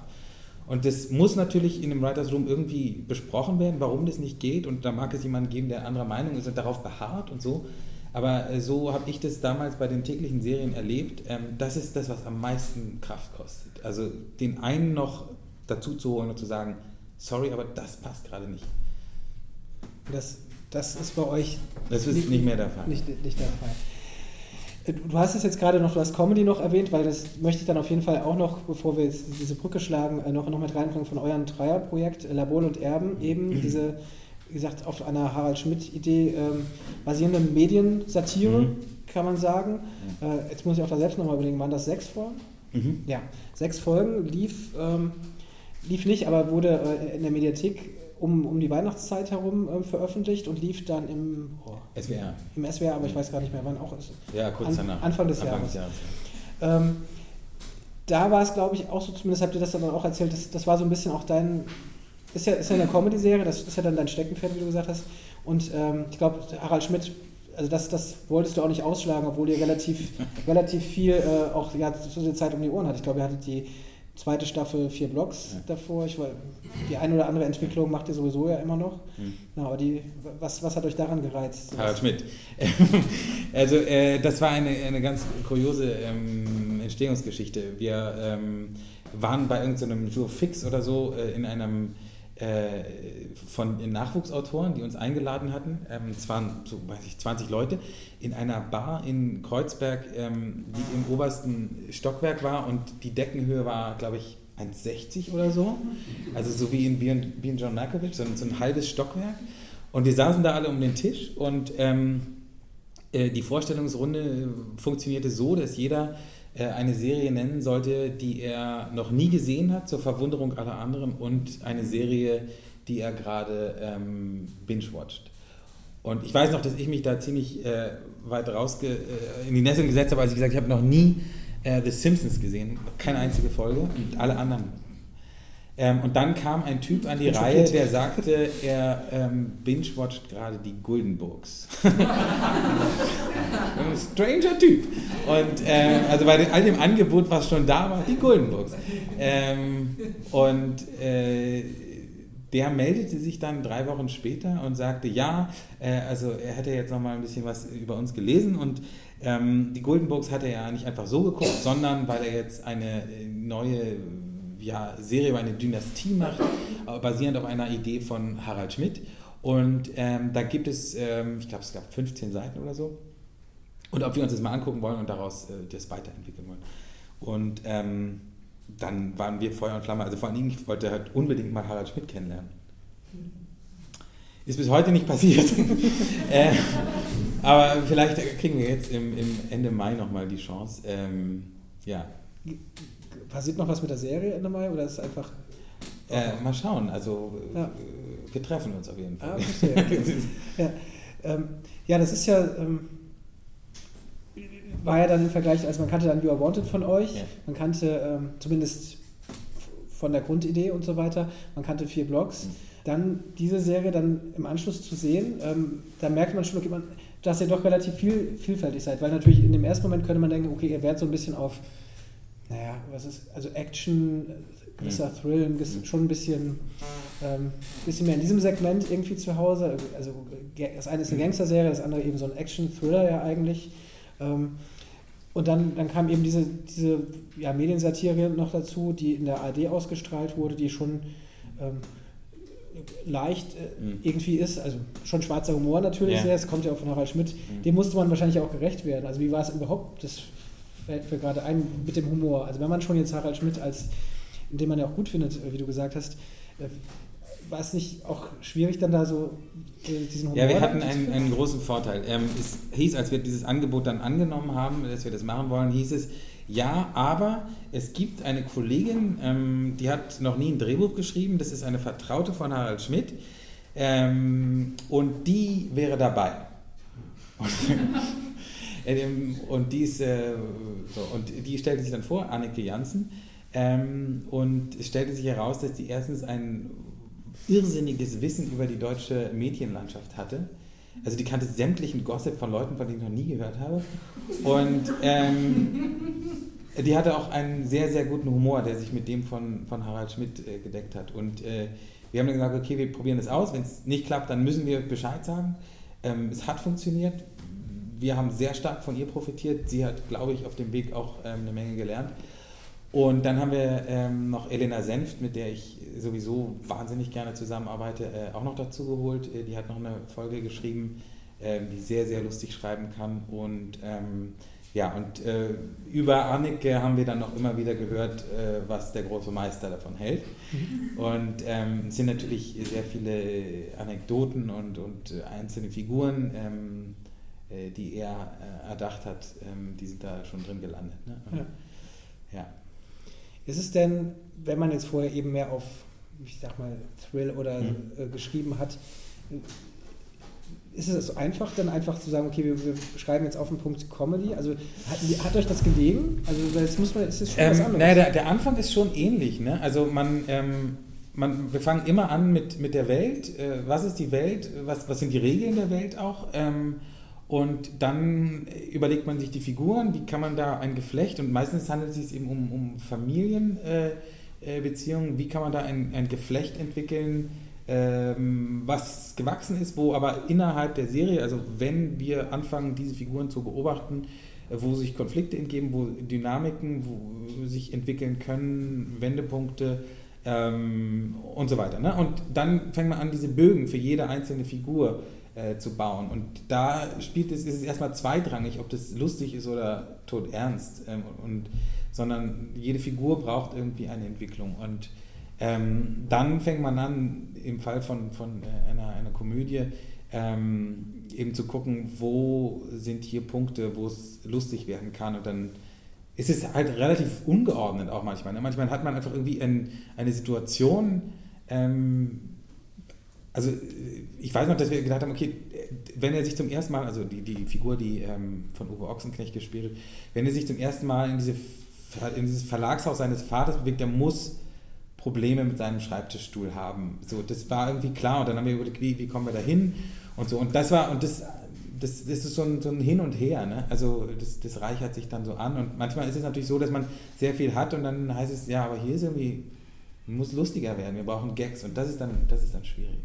Und das muss natürlich in dem Writers Room irgendwie besprochen werden, warum das nicht geht. Und da mag es jemanden geben, der anderer Meinung ist und darauf beharrt und so. Aber äh, so habe ich das damals bei den täglichen Serien erlebt. Ähm, das ist das, was am meisten Kraft kostet. Also den einen noch dazu zu holen und zu sagen, sorry, aber das passt gerade nicht. Das, das ist bei euch. Das ist nicht, nicht mehr der Fall. Nicht, nicht der Fall. Du hast es jetzt gerade noch, du hast Comedy noch erwähnt, weil das möchte ich dann auf jeden Fall auch noch, bevor wir jetzt diese Brücke schlagen, äh, noch, noch mit reinbringen von eurem Dreierprojekt äh, Labol und Erben, eben diese, wie gesagt, auf einer Harald Schmidt-Idee ähm, basierende Mediensatire, mhm. kann man sagen. Mhm. Äh, jetzt muss ich auch da selbst nochmal überlegen, waren das sechs Folgen? Mhm. Ja, sechs Folgen, lief, ähm, lief nicht, aber wurde äh, in der Mediathek um, um die Weihnachtszeit herum äh, veröffentlicht und lief dann im oh, SWR. Im SWR, aber ich weiß gar nicht mehr, wann auch ist. Ja, kurz An, danach. Anfang des Anfang Jahres. Des Jahres ja. ähm, da war es, glaube ich, auch so, zumindest habt ihr das dann auch erzählt, das, das war so ein bisschen auch dein, ist ja, ist ja eine Comedy-Serie, das ist ja dann dein Steckenpferd, wie du gesagt hast. Und ähm, ich glaube, Harald Schmidt, also das, das wolltest du auch nicht ausschlagen, obwohl ihr relativ, relativ viel äh, auch ja, so die Zeit um die Ohren hattet. Ich glaube, ihr hattet die zweite Staffel vier Blogs ja. davor. Ich, die eine oder andere Entwicklung macht ihr sowieso ja immer noch. Mhm. Na, aber die, was, was hat euch daran gereizt? Harald Schmidt. also äh, das war eine, eine ganz kuriose ähm, Entstehungsgeschichte. Wir ähm, waren bei irgendeinem so Jour Fix oder so äh, in einem von Nachwuchsautoren, die uns eingeladen hatten. Ähm, es waren so, weiß ich, 20 Leute in einer Bar in Kreuzberg, ähm, die im obersten Stockwerk war und die Deckenhöhe war, glaube ich, 1,60 oder so. Also so wie in Bion John Malkovich, so, ein halbes Stockwerk. Und wir saßen da alle um den Tisch und ähm, äh, die Vorstellungsrunde funktionierte so, dass jeder äh, eine Serie nennen sollte, die er noch nie gesehen hat, zur Verwunderung aller anderen, und eine Serie, die er gerade ähm, binge-watcht. Und ich weiß noch, dass ich mich da ziemlich äh, weit raus äh, in die Nässe gesetzt habe, als ich gesagt habe, ich habe noch nie äh, The Simpsons gesehen, keine einzige Folge, und alle anderen ähm, und dann kam ein Typ an die Reihe, der sagte, er ähm, binge-watcht gerade die Guldenburgs. ein stranger Typ. Und äh, also bei all dem Angebot, was schon da war, die Guldenburgs. Ähm, und äh, der meldete sich dann drei Wochen später und sagte, ja, äh, also er hätte jetzt noch mal ein bisschen was über uns gelesen und ähm, die Guldenburgs hat er ja nicht einfach so geguckt, sondern weil er jetzt eine äh, neue ja, Serie über eine Dynastie macht, basierend auf einer Idee von Harald Schmidt. Und ähm, da gibt es, ähm, ich glaube, es gab 15 Seiten oder so. Und ob wir uns das mal angucken wollen und daraus äh, das weiterentwickeln wollen. Und ähm, dann waren wir Feuer und Flamme. Also vor Dingen, ich wollte halt unbedingt mal Harald Schmidt kennenlernen. Ist bis heute nicht passiert. äh, aber vielleicht kriegen wir jetzt im, im Ende Mai nochmal die Chance. Ähm, ja. Passiert noch was mit der Serie Ende Mai oder ist es einfach. Äh, mal schauen, also ja. wir treffen uns auf jeden Fall. Ah, verstehe. ja. Ähm, ja, das ist ja. Ähm, war ja dann im Vergleich, also man kannte dann You Are Wanted von euch, ja. man kannte ähm, zumindest von der Grundidee und so weiter, man kannte vier Blogs. Mhm. Dann diese Serie dann im Anschluss zu sehen, ähm, da merkt man schon, okay, man, dass ihr doch relativ viel, vielfältig seid, weil natürlich in dem ersten Moment könnte man denken, okay, ihr werdet so ein bisschen auf naja, was ist, also Action, gewisser mhm. Thrill, mhm. schon ein bisschen, ähm, bisschen mehr in diesem Segment irgendwie zu Hause. Also das eine ist eine mhm. Gangster-Serie, das andere eben so ein Action-Thriller ja eigentlich. Ähm, und dann, dann kam eben diese, diese ja, Mediensatire noch dazu, die in der ARD ausgestrahlt wurde, die schon ähm, leicht äh, mhm. irgendwie ist. Also schon schwarzer Humor natürlich ja. sehr, es kommt ja auch von Harald Schmidt. Mhm. Dem musste man wahrscheinlich auch gerecht werden. Also wie war es überhaupt, das fällt mir gerade ein, mit dem Humor. Also wenn man schon jetzt Harald Schmidt als, den man ja auch gut findet, wie du gesagt hast, äh, war es nicht auch schwierig, dann da so äh, diesen Humor Ja, wir hatten einen, einen, großen Vorteil. Ähm, es hieß, als wir dieses Angebot dann angenommen haben, dass wir das machen wollen, hieß es, ja, aber es gibt eine Kollegin, ähm, die hat noch nie ein Drehbuch geschrieben, das ist eine Vertraute von Harald Schmidt ähm, und die wäre dabei. Und, die ist, so, und die stellte sich dann vor, Anneke Janssen, ähm, und es stellte sich heraus, dass die erstens ein irrsinniges Wissen über die deutsche Medienlandschaft hatte. Also die kannte sämtlichen Gossip von Leuten, von denen ich noch nie gehört habe. Und ähm, die hatte auch einen sehr, sehr guten Humor, der sich mit dem von, von Harald Schmidt äh, gedeckt hat. Und äh, wir haben dann gesagt, okay, wir probieren das aus. Wenn es nicht klappt, dann müssen wir Bescheid sagen. Ähm, es hat funktioniert. Wir haben sehr stark von ihr profitiert. Sie hat, glaube ich, auf dem Weg auch ähm, eine Menge gelernt. Und dann haben wir ähm, noch Elena Senft, mit der ich sowieso wahnsinnig gerne zusammenarbeite, äh, auch noch dazu geholt. Äh, die hat noch eine Folge geschrieben, äh, die sehr, sehr lustig schreiben kann. Und ähm, ja, und äh, über Annike haben wir dann noch immer wieder gehört, äh, was der große Meister davon hält. Mhm. Und ähm, es sind natürlich sehr viele Anekdoten und, und einzelne Figuren, ähm, äh, die er erdacht hat, ähm, die sind da schon drin gelandet. Ne? ja. ja. Ist es denn, wenn man jetzt vorher eben mehr auf, ich sag mal, Thrill oder mhm. äh, geschrieben hat, ist es so einfach, dann einfach zu sagen, okay, wir, wir schreiben jetzt auf den Punkt Comedy? Also hat, hat euch das gelegen? Also jetzt muss man, ist es schon ähm, was anderes? Naja, der, der, Anfang ist schon ähnlich. Ne? Also man, ähm, man, wir fangen immer an mit, mit der Welt. Äh, was ist die Welt? Was, was sind die Regeln der Welt auch? Ähm, und dann überlegt man sich die Figuren, wie kann man da ein Geflecht, und meistens handelt es sich eben um, um Familienbeziehungen, äh, äh wie kann man da ein, ein Geflecht entwickeln, ähm, was gewachsen ist, wo aber innerhalb der Serie, also wenn wir anfangen, diese Figuren zu beobachten, äh, wo sich Konflikte entgeben, wo Dynamiken wo sich entwickeln können, Wendepunkte ähm, und so weiter. Ne? Und dann fängt man an, diese Bögen für jede einzelne Figur äh, zu bauen. Und da spielt es, ist es erstmal zweitrangig, ob das lustig ist oder tot ernst. Ähm, und, sondern jede Figur braucht irgendwie eine Entwicklung. Und ähm, dann fängt man an, im Fall von, von äh, einer, einer Komödie, ähm, eben zu gucken, wo sind hier Punkte, wo es lustig werden kann. Und dann ist es halt relativ ungeordnet auch manchmal. Ne? Manchmal hat man einfach irgendwie ein, eine Situation, ähm, also ich weiß noch, dass wir gedacht haben, okay, wenn er sich zum ersten Mal, also die, die Figur, die ähm, von Uwe Ochsenknecht gespielt wird, wenn er sich zum ersten Mal in, diese, in dieses Verlagshaus seines Vaters bewegt, der muss Probleme mit seinem Schreibtischstuhl haben. So, das war irgendwie klar und dann haben wir überlegt, wie, wie kommen wir da hin und so. Und das war, und das, das, das ist so ein, so ein Hin und Her. Ne? Also das, das reichert sich dann so an und manchmal ist es natürlich so, dass man sehr viel hat und dann heißt es, ja, aber hier ist irgendwie muss lustiger werden, wir brauchen Gags und das ist dann, das ist dann schwierig.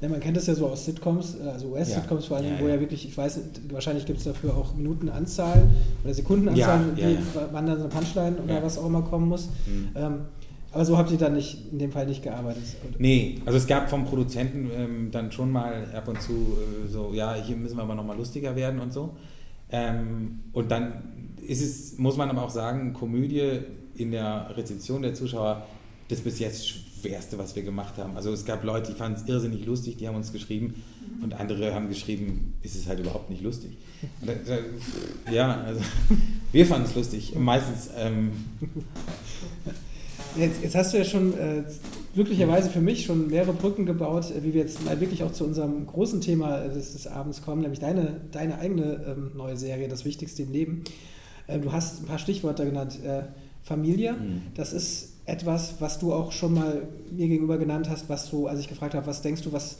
Ja, man kennt das ja so aus Sitcoms, also US-Sitcoms ja. vor allem, ja, wo ja wirklich, ich weiß, wahrscheinlich gibt es dafür auch Minutenanzahlen oder Sekundenanzahlen, die, wann dann so eine Punchline oder was auch immer kommen muss. Mhm. Ähm, aber so habt ihr dann nicht, in dem Fall nicht gearbeitet? Nee, also es gab vom Produzenten ähm, dann schon mal ab und zu äh, so, ja, hier müssen wir aber nochmal lustiger werden und so. Ähm, und dann ist es, muss man aber auch sagen, Komödie in der Rezeption der Zuschauer das bis jetzt Schwerste, was wir gemacht haben. Also es gab Leute, die fanden es irrsinnig lustig, die haben uns geschrieben und andere haben geschrieben, ist es halt überhaupt nicht lustig. Da, da, ja, also wir fanden es lustig. Meistens. Ähm, Jetzt, jetzt, hast du ja schon äh, glücklicherweise für mich schon mehrere Brücken gebaut, äh, wie wir jetzt mal wirklich auch zu unserem großen Thema des, des Abends kommen, nämlich deine, deine eigene ähm, neue Serie, Das Wichtigste im Leben. Äh, du hast ein paar Stichworte genannt. Äh, Familie, mhm. das ist etwas, was du auch schon mal mir gegenüber genannt hast, was so, als ich gefragt habe, was denkst du, was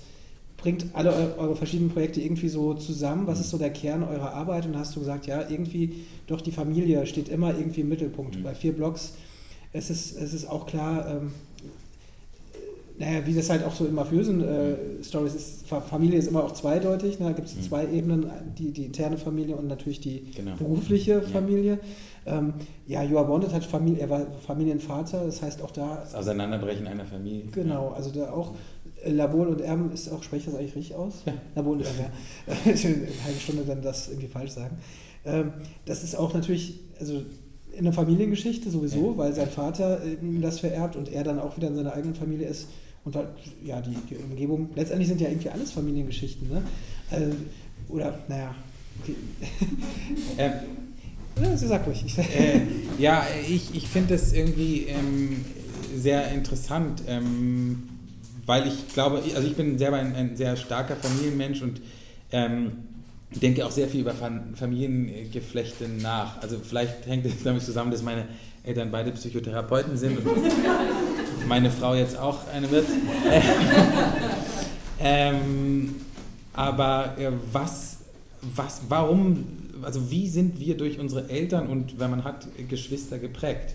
bringt alle eure verschiedenen Projekte irgendwie so zusammen? Was ist so der Kern eurer Arbeit? Und hast du gesagt, ja, irgendwie doch die Familie steht immer irgendwie im Mittelpunkt. Mhm. Bei vier Blogs es ist, es ist auch klar, ähm, naja, wie das halt auch so in mafiösen äh, Stories ist, Familie ist immer auch zweideutig. Ne? Da gibt es mhm. zwei Ebenen, die, die interne Familie und natürlich die genau. berufliche Familie. Ja, ähm, ja Joa Bondet hat Familie, er war Familienvater, das heißt auch da. Das Auseinanderbrechen einer Familie. Genau, also da auch. Äh, Labol und Erben ist auch, spreche ich das eigentlich richtig aus? Ja. Labol und Erben, ja. Eine halbe Stunde dann das irgendwie falsch sagen. Ähm, das ist auch natürlich, also in der Familiengeschichte sowieso, ja. weil sein Vater ihm das vererbt und er dann auch wieder in seiner eigenen Familie ist und halt, ja, die, die Umgebung, letztendlich sind ja irgendwie alles Familiengeschichten, ne? Also, oder, naja, okay. ähm, ja, Sie sag ruhig. äh, ja, ich, ich finde das irgendwie ähm, sehr interessant, ähm, weil ich glaube, also ich bin selber ein, ein sehr starker Familienmensch und ähm, denke auch sehr viel über Familiengeflechte nach. Also vielleicht hängt es damit zusammen, dass meine Eltern beide Psychotherapeuten sind und meine Frau jetzt auch eine wird. ähm, aber was, was, warum, also wie sind wir durch unsere Eltern und wenn man hat Geschwister geprägt?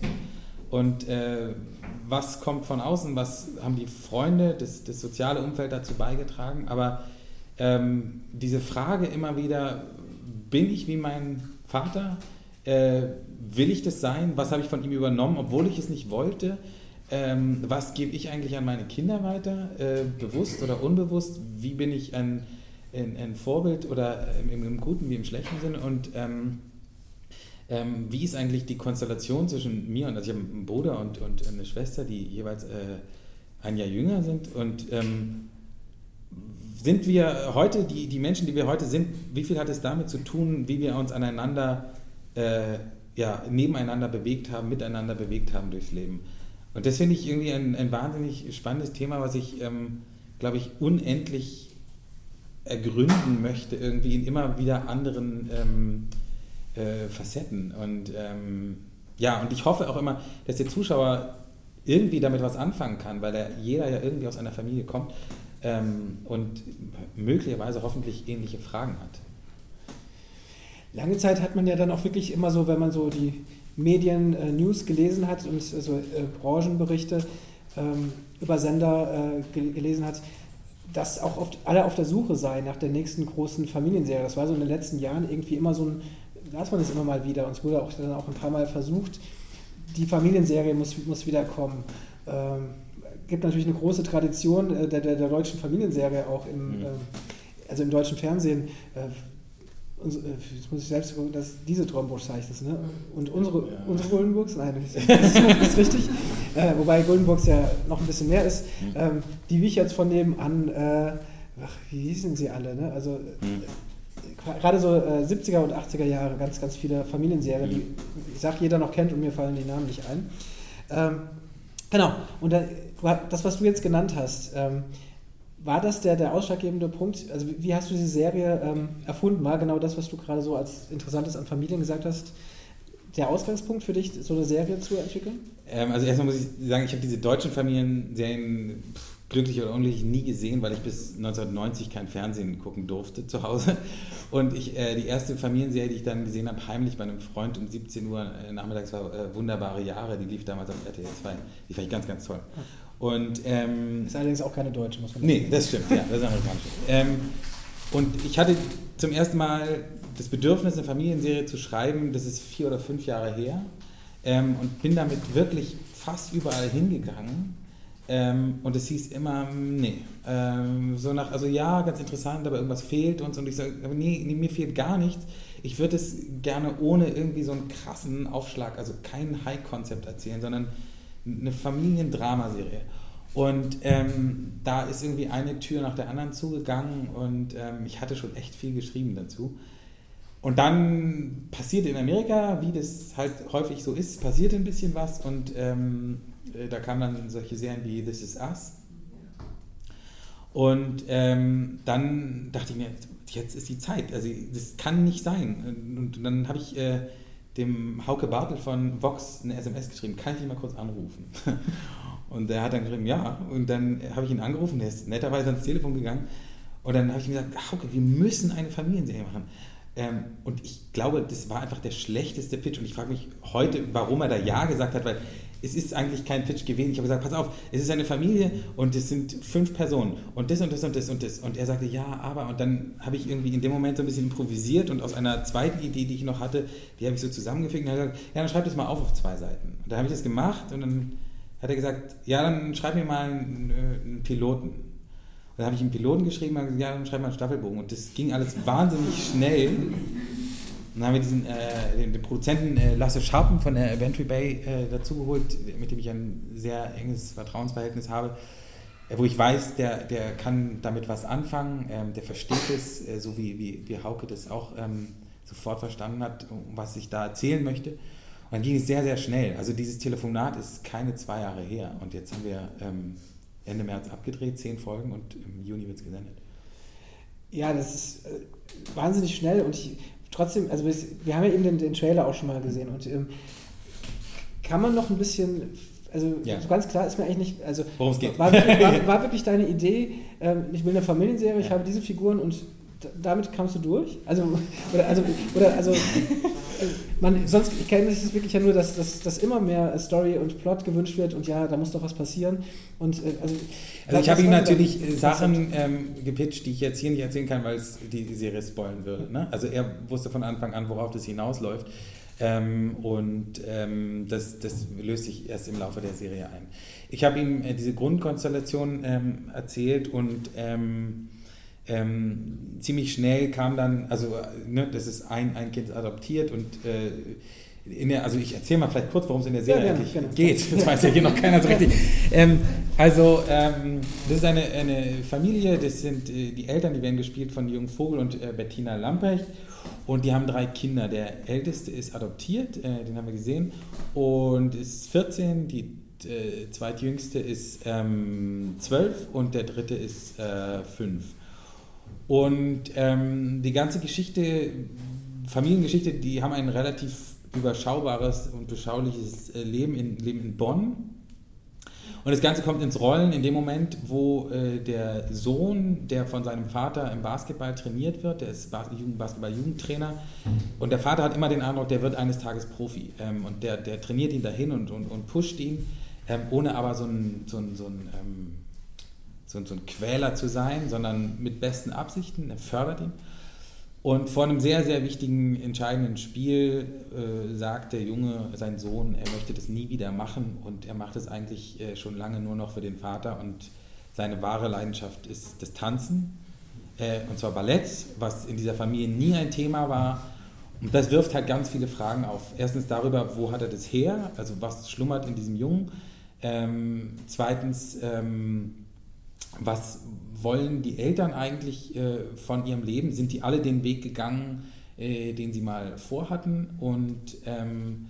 Und äh, was kommt von außen? Was haben die Freunde, das, das soziale Umfeld dazu beigetragen? Aber ähm, diese Frage immer wieder, bin ich wie mein Vater? Äh, will ich das sein? Was habe ich von ihm übernommen, obwohl ich es nicht wollte? Ähm, was gebe ich eigentlich an meine Kinder weiter, äh, bewusst oder unbewusst? Wie bin ich ein, ein, ein Vorbild oder im, im, Guten wie im schlechten Sinn? Und ähm, ähm, wie ist eigentlich die Konstellation zwischen mir und, also ich habe einen Bruder und, und eine Schwester, die jeweils äh, ein Jahr jünger sind und ähm, sind wir heute, die, die Menschen, die wir heute sind, wie viel hat es damit zu tun, wie wir uns aneinander, äh, ja, nebeneinander bewegt haben, miteinander bewegt haben durchs Leben? Und das finde ich irgendwie ein, ein, wahnsinnig spannendes Thema, was ich, ähm, glaube ich, unendlich ergründen möchte, irgendwie in immer wieder anderen ähm, äh, Facetten. Und ähm, ja, und ich hoffe auch immer, dass der Zuschauer irgendwie damit was anfangen kann, weil er, jeder ja irgendwie aus einer Familie kommt ähm, und möglicherweise hoffentlich ähnliche Fragen hat. Lange Zeit hat man ja dann auch wirklich immer so, wenn man so die Medien äh, News gelesen hat und so äh, Branchenberichte ähm, über Sender äh, gelesen hat, dass auch oft alle auf der Suche seien nach der nächsten großen Familienserie. Das war so in den letzten Jahren irgendwie immer so ein, las man das immer mal wieder und es wurde auch dann auch ein paar Mal versucht, die Familienserie muss, muss wieder kommen. Ähm, gibt natürlich eine große Tradition äh, der, der, der, deutschen Familienserie auch im, mhm. äh, also im deutschen Fernsehen. Äh, jetzt muss ich selbst gucken, dass diese Trombusch zeigt es, ne? Und unsere, ja. unsere Goldenburgs, nein, das ist, richtig. Äh, wobei Goldenburgs ja noch ein bisschen mehr ist. Mhm. Ähm, die wie ich jetzt von nebenan, äh, ach, wie hießen sie alle, ne? Also mhm. gerade so äh, 70er und 80er Jahre, ganz, ganz viele Familienserien, mhm. die ich sag, jeder noch kennt und mir fallen die Namen nicht ein. Ähm, genau, und da, das, was du jetzt genannt hast, ähm, war das der, der ausschlaggebende Punkt? Also wie, wie hast du diese Serie ähm, erfunden? War genau das, was du gerade so als Interessantes an Familien gesagt hast, der Ausgangspunkt für dich, so eine Serie zu entwickeln? Ähm, also erstmal muss ich sagen, ich habe diese deutschen Familienserien pff, glücklich oder unglücklich nie gesehen, weil ich bis 1990 kein Fernsehen gucken durfte zu Hause. Und ich, äh, die erste Familienserie, die ich dann gesehen habe, heimlich bei einem Freund um 17 Uhr äh, nachmittags war äh, Wunderbare Jahre, die lief damals auf RTL 2. Die fand ich ganz, ganz toll. Und, ähm, ist allerdings auch keine deutsche, muss man sagen. Nee, das stimmt, ja, das ist amerikanisch. Ähm, und ich hatte zum ersten Mal das Bedürfnis, eine Familienserie zu schreiben, das ist vier oder fünf Jahre her. Ähm, und bin damit wirklich fast überall hingegangen. Ähm, und es hieß immer, nee, ähm, so nach, also ja, ganz interessant, aber irgendwas fehlt uns. Und ich sage, nee, nee, mir fehlt gar nichts. Ich würde es gerne ohne irgendwie so einen krassen Aufschlag, also kein High-Konzept erzählen, sondern eine Familiendramaserie. Und ähm, da ist irgendwie eine Tür nach der anderen zugegangen und ähm, ich hatte schon echt viel geschrieben dazu. Und dann passierte in Amerika, wie das halt häufig so ist, passierte ein bisschen was und ähm, äh, da kamen dann solche Serien wie This Is Us. Und ähm, dann dachte ich mir, jetzt ist die Zeit, also das kann nicht sein. Und dann habe ich äh, dem Hauke Bartel von Vox eine SMS geschrieben, kann ich ihn mal kurz anrufen? Und der hat dann geschrieben, ja. Und dann habe ich ihn angerufen, der ist netterweise ans Telefon gegangen. Und dann habe ich ihm gesagt, Hauke, wir müssen eine Familienserie machen. Ähm, und ich glaube, das war einfach der schlechteste Pitch. Und ich frage mich heute, warum er da Ja gesagt hat, weil es ist eigentlich kein Pitch gewesen. Ich habe gesagt, pass auf, es ist eine Familie und es sind fünf Personen und das und das und das und das. Und er sagte, ja, aber. Und dann habe ich irgendwie in dem Moment so ein bisschen improvisiert und aus einer zweiten Idee, die ich noch hatte, die habe ich so zusammengefügt und er hat gesagt, ja, dann schreib das mal auf auf zwei Seiten. Und da habe ich das gemacht und dann hat er gesagt, ja, dann schreib mir mal einen, äh, einen Piloten. Und dann habe ich einen Piloten geschrieben und gesagt, ja, dann schreib mal einen Staffelbogen. Und das ging alles wahnsinnig schnell. Dann haben wir diesen, äh, den, den, Produzenten äh, Lasse Scharpen von der Ventry Bay äh, dazugeholt, mit dem ich ein sehr enges Vertrauensverhältnis habe, äh, wo ich weiß, der, der kann damit was anfangen, ähm, der versteht es, äh, so wie, wie, wie Hauke das auch ähm, sofort verstanden hat, was ich da erzählen möchte. Und dann ging es sehr, sehr schnell. Also dieses Telefonat ist keine zwei Jahre her. Und jetzt haben wir ähm, Ende März abgedreht, zehn Folgen und im Juni wird es gesendet. Ja, das ist äh, wahnsinnig schnell und ich trotzdem, also wir haben ja eben den, den Trailer auch schon mal gesehen und ähm, kann man noch ein bisschen, also ja. so ganz klar ist mir eigentlich nicht, also worum es geht. War, war, war, wirklich deine Idee, ähm, ich will eine Familienserie, ja. ich habe diese Figuren und damit kamst du durch? Also, oder, also, oder, also, man, sonst, ich kenne es wirklich ja nur, dass, dass, dass immer mehr Story und Plot gewünscht wird und ja, da muss doch was passieren. Und, äh, also, also ich habe ihm natürlich Sachen ähm, gepitcht, die ich jetzt hier nicht erzählen kann, weil es die, die Serie spoilen würde. Ne? Also er wusste von Anfang an, worauf das hinausläuft. Ähm, und ähm, das, das löst sich erst im Laufe der Serie ein. Ich habe ihm äh, diese Grundkonstellation ähm, erzählt und ähm, ziemlich schnell kam dann, also ne, das ist ein, ein Kind adoptiert und äh, in der, also ich erzähle mal vielleicht kurz, worum es in der Serie ja, eigentlich genau. geht. Das weiß ja hier noch keiner so richtig. Ähm, also ähm, das ist eine, eine Familie, das sind äh, die Eltern, die werden gespielt von Jürgen Vogel und äh, Bettina Lamprecht und die haben drei Kinder. Der älteste ist adoptiert, äh, den haben wir gesehen und ist 14, die äh, zweitjüngste ist ähm, 12 und der dritte ist äh, 5. Und ähm, die ganze Geschichte, Familiengeschichte, die haben ein relativ überschaubares und beschauliches äh, Leben in, Leben in Bonn. Und das Ganze kommt ins Rollen in dem Moment, wo äh, der Sohn, der von seinem Vater im Basketball trainiert wird, der ist Bas Basketball-Jugendtrainer, und der Vater hat immer den Eindruck, der wird eines Tages Profi. Ähm, und der, der trainiert ihn dahin und, und, und pusht ihn, ähm, ohne aber so ein, so ein, so ein ähm, so, ein Quäler zu sein, sondern mit besten Absichten, er fördert ihn. Und vor einem sehr, sehr wichtigen, entscheidenden Spiel äh, sagt der Junge, sein Sohn, er möchte das nie wieder machen und er macht es eigentlich äh, schon lange nur noch für den Vater und seine wahre Leidenschaft ist das Tanzen, äh, und zwar Ballett, was in dieser Familie nie ein Thema war. Und das wirft halt ganz viele Fragen auf. Erstens darüber, wo hat er das her, also was schlummert in diesem Jungen. Ähm, zweitens, ähm, was wollen die Eltern eigentlich äh, von ihrem Leben? Sind die alle den Weg gegangen, äh, den sie mal vorhatten? Und ähm,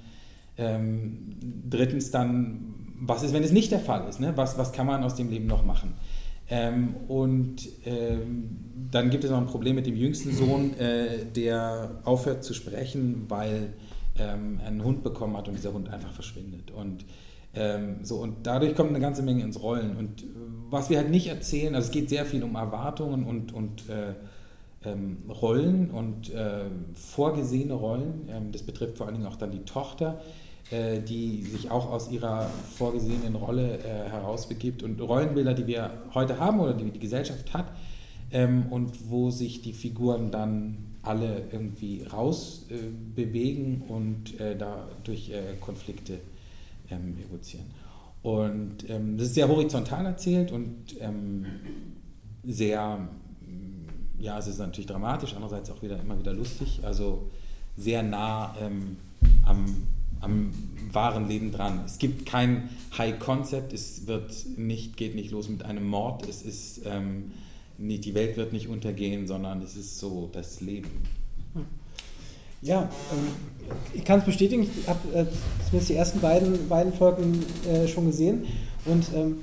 ähm, drittens dann, was ist, wenn es nicht der Fall ist? Ne? Was, was kann man aus dem Leben noch machen? Ähm, und ähm, dann gibt es noch ein Problem mit dem jüngsten Sohn, äh, der aufhört zu sprechen, weil ähm, er einen Hund bekommen hat und dieser Hund einfach verschwindet. Und ähm, so, und dadurch kommt eine ganze Menge ins Rollen. Und was wir halt nicht erzählen, also es geht sehr viel um Erwartungen und, und äh, ähm, Rollen und äh, vorgesehene Rollen. Ähm, das betrifft vor allen Dingen auch dann die Tochter, äh, die sich auch aus ihrer vorgesehenen Rolle äh, herausbegibt und Rollenbilder, die wir heute haben oder die die Gesellschaft hat ähm, und wo sich die Figuren dann alle irgendwie rausbewegen und äh, dadurch äh, Konflikte ähm, evozieren. Und ähm, das ist sehr horizontal erzählt und ähm, sehr, mm, ja, es ist natürlich dramatisch, andererseits auch wieder immer wieder lustig, also sehr nah ähm, am, am wahren Leben dran. Es gibt kein High Concept, es wird nicht, geht nicht los mit einem Mord, es ist ähm, nicht, die Welt wird nicht untergehen, sondern es ist so das Leben. Ja, ähm, ich kann es bestätigen, ich habe äh, zumindest die ersten beiden, beiden Folgen äh, schon gesehen und ähm,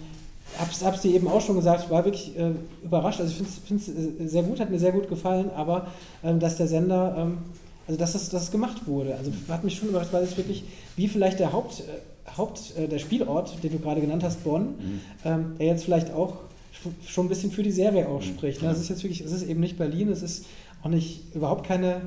habe es dir eben auch schon gesagt, war wirklich äh, überrascht. Also ich finde es äh, sehr gut, hat mir sehr gut gefallen, aber ähm, dass der Sender, ähm, also dass das, dass das gemacht wurde, also hat mich schon überrascht, weil es wirklich, wie vielleicht der Haupt, äh, Haupt äh, der Spielort, den du gerade genannt hast, Bonn, mhm. ähm, der jetzt vielleicht auch schon ein bisschen für die Serie ausspricht. Mhm. Ne? Es ist jetzt wirklich, es ist eben nicht Berlin, es ist auch nicht überhaupt keine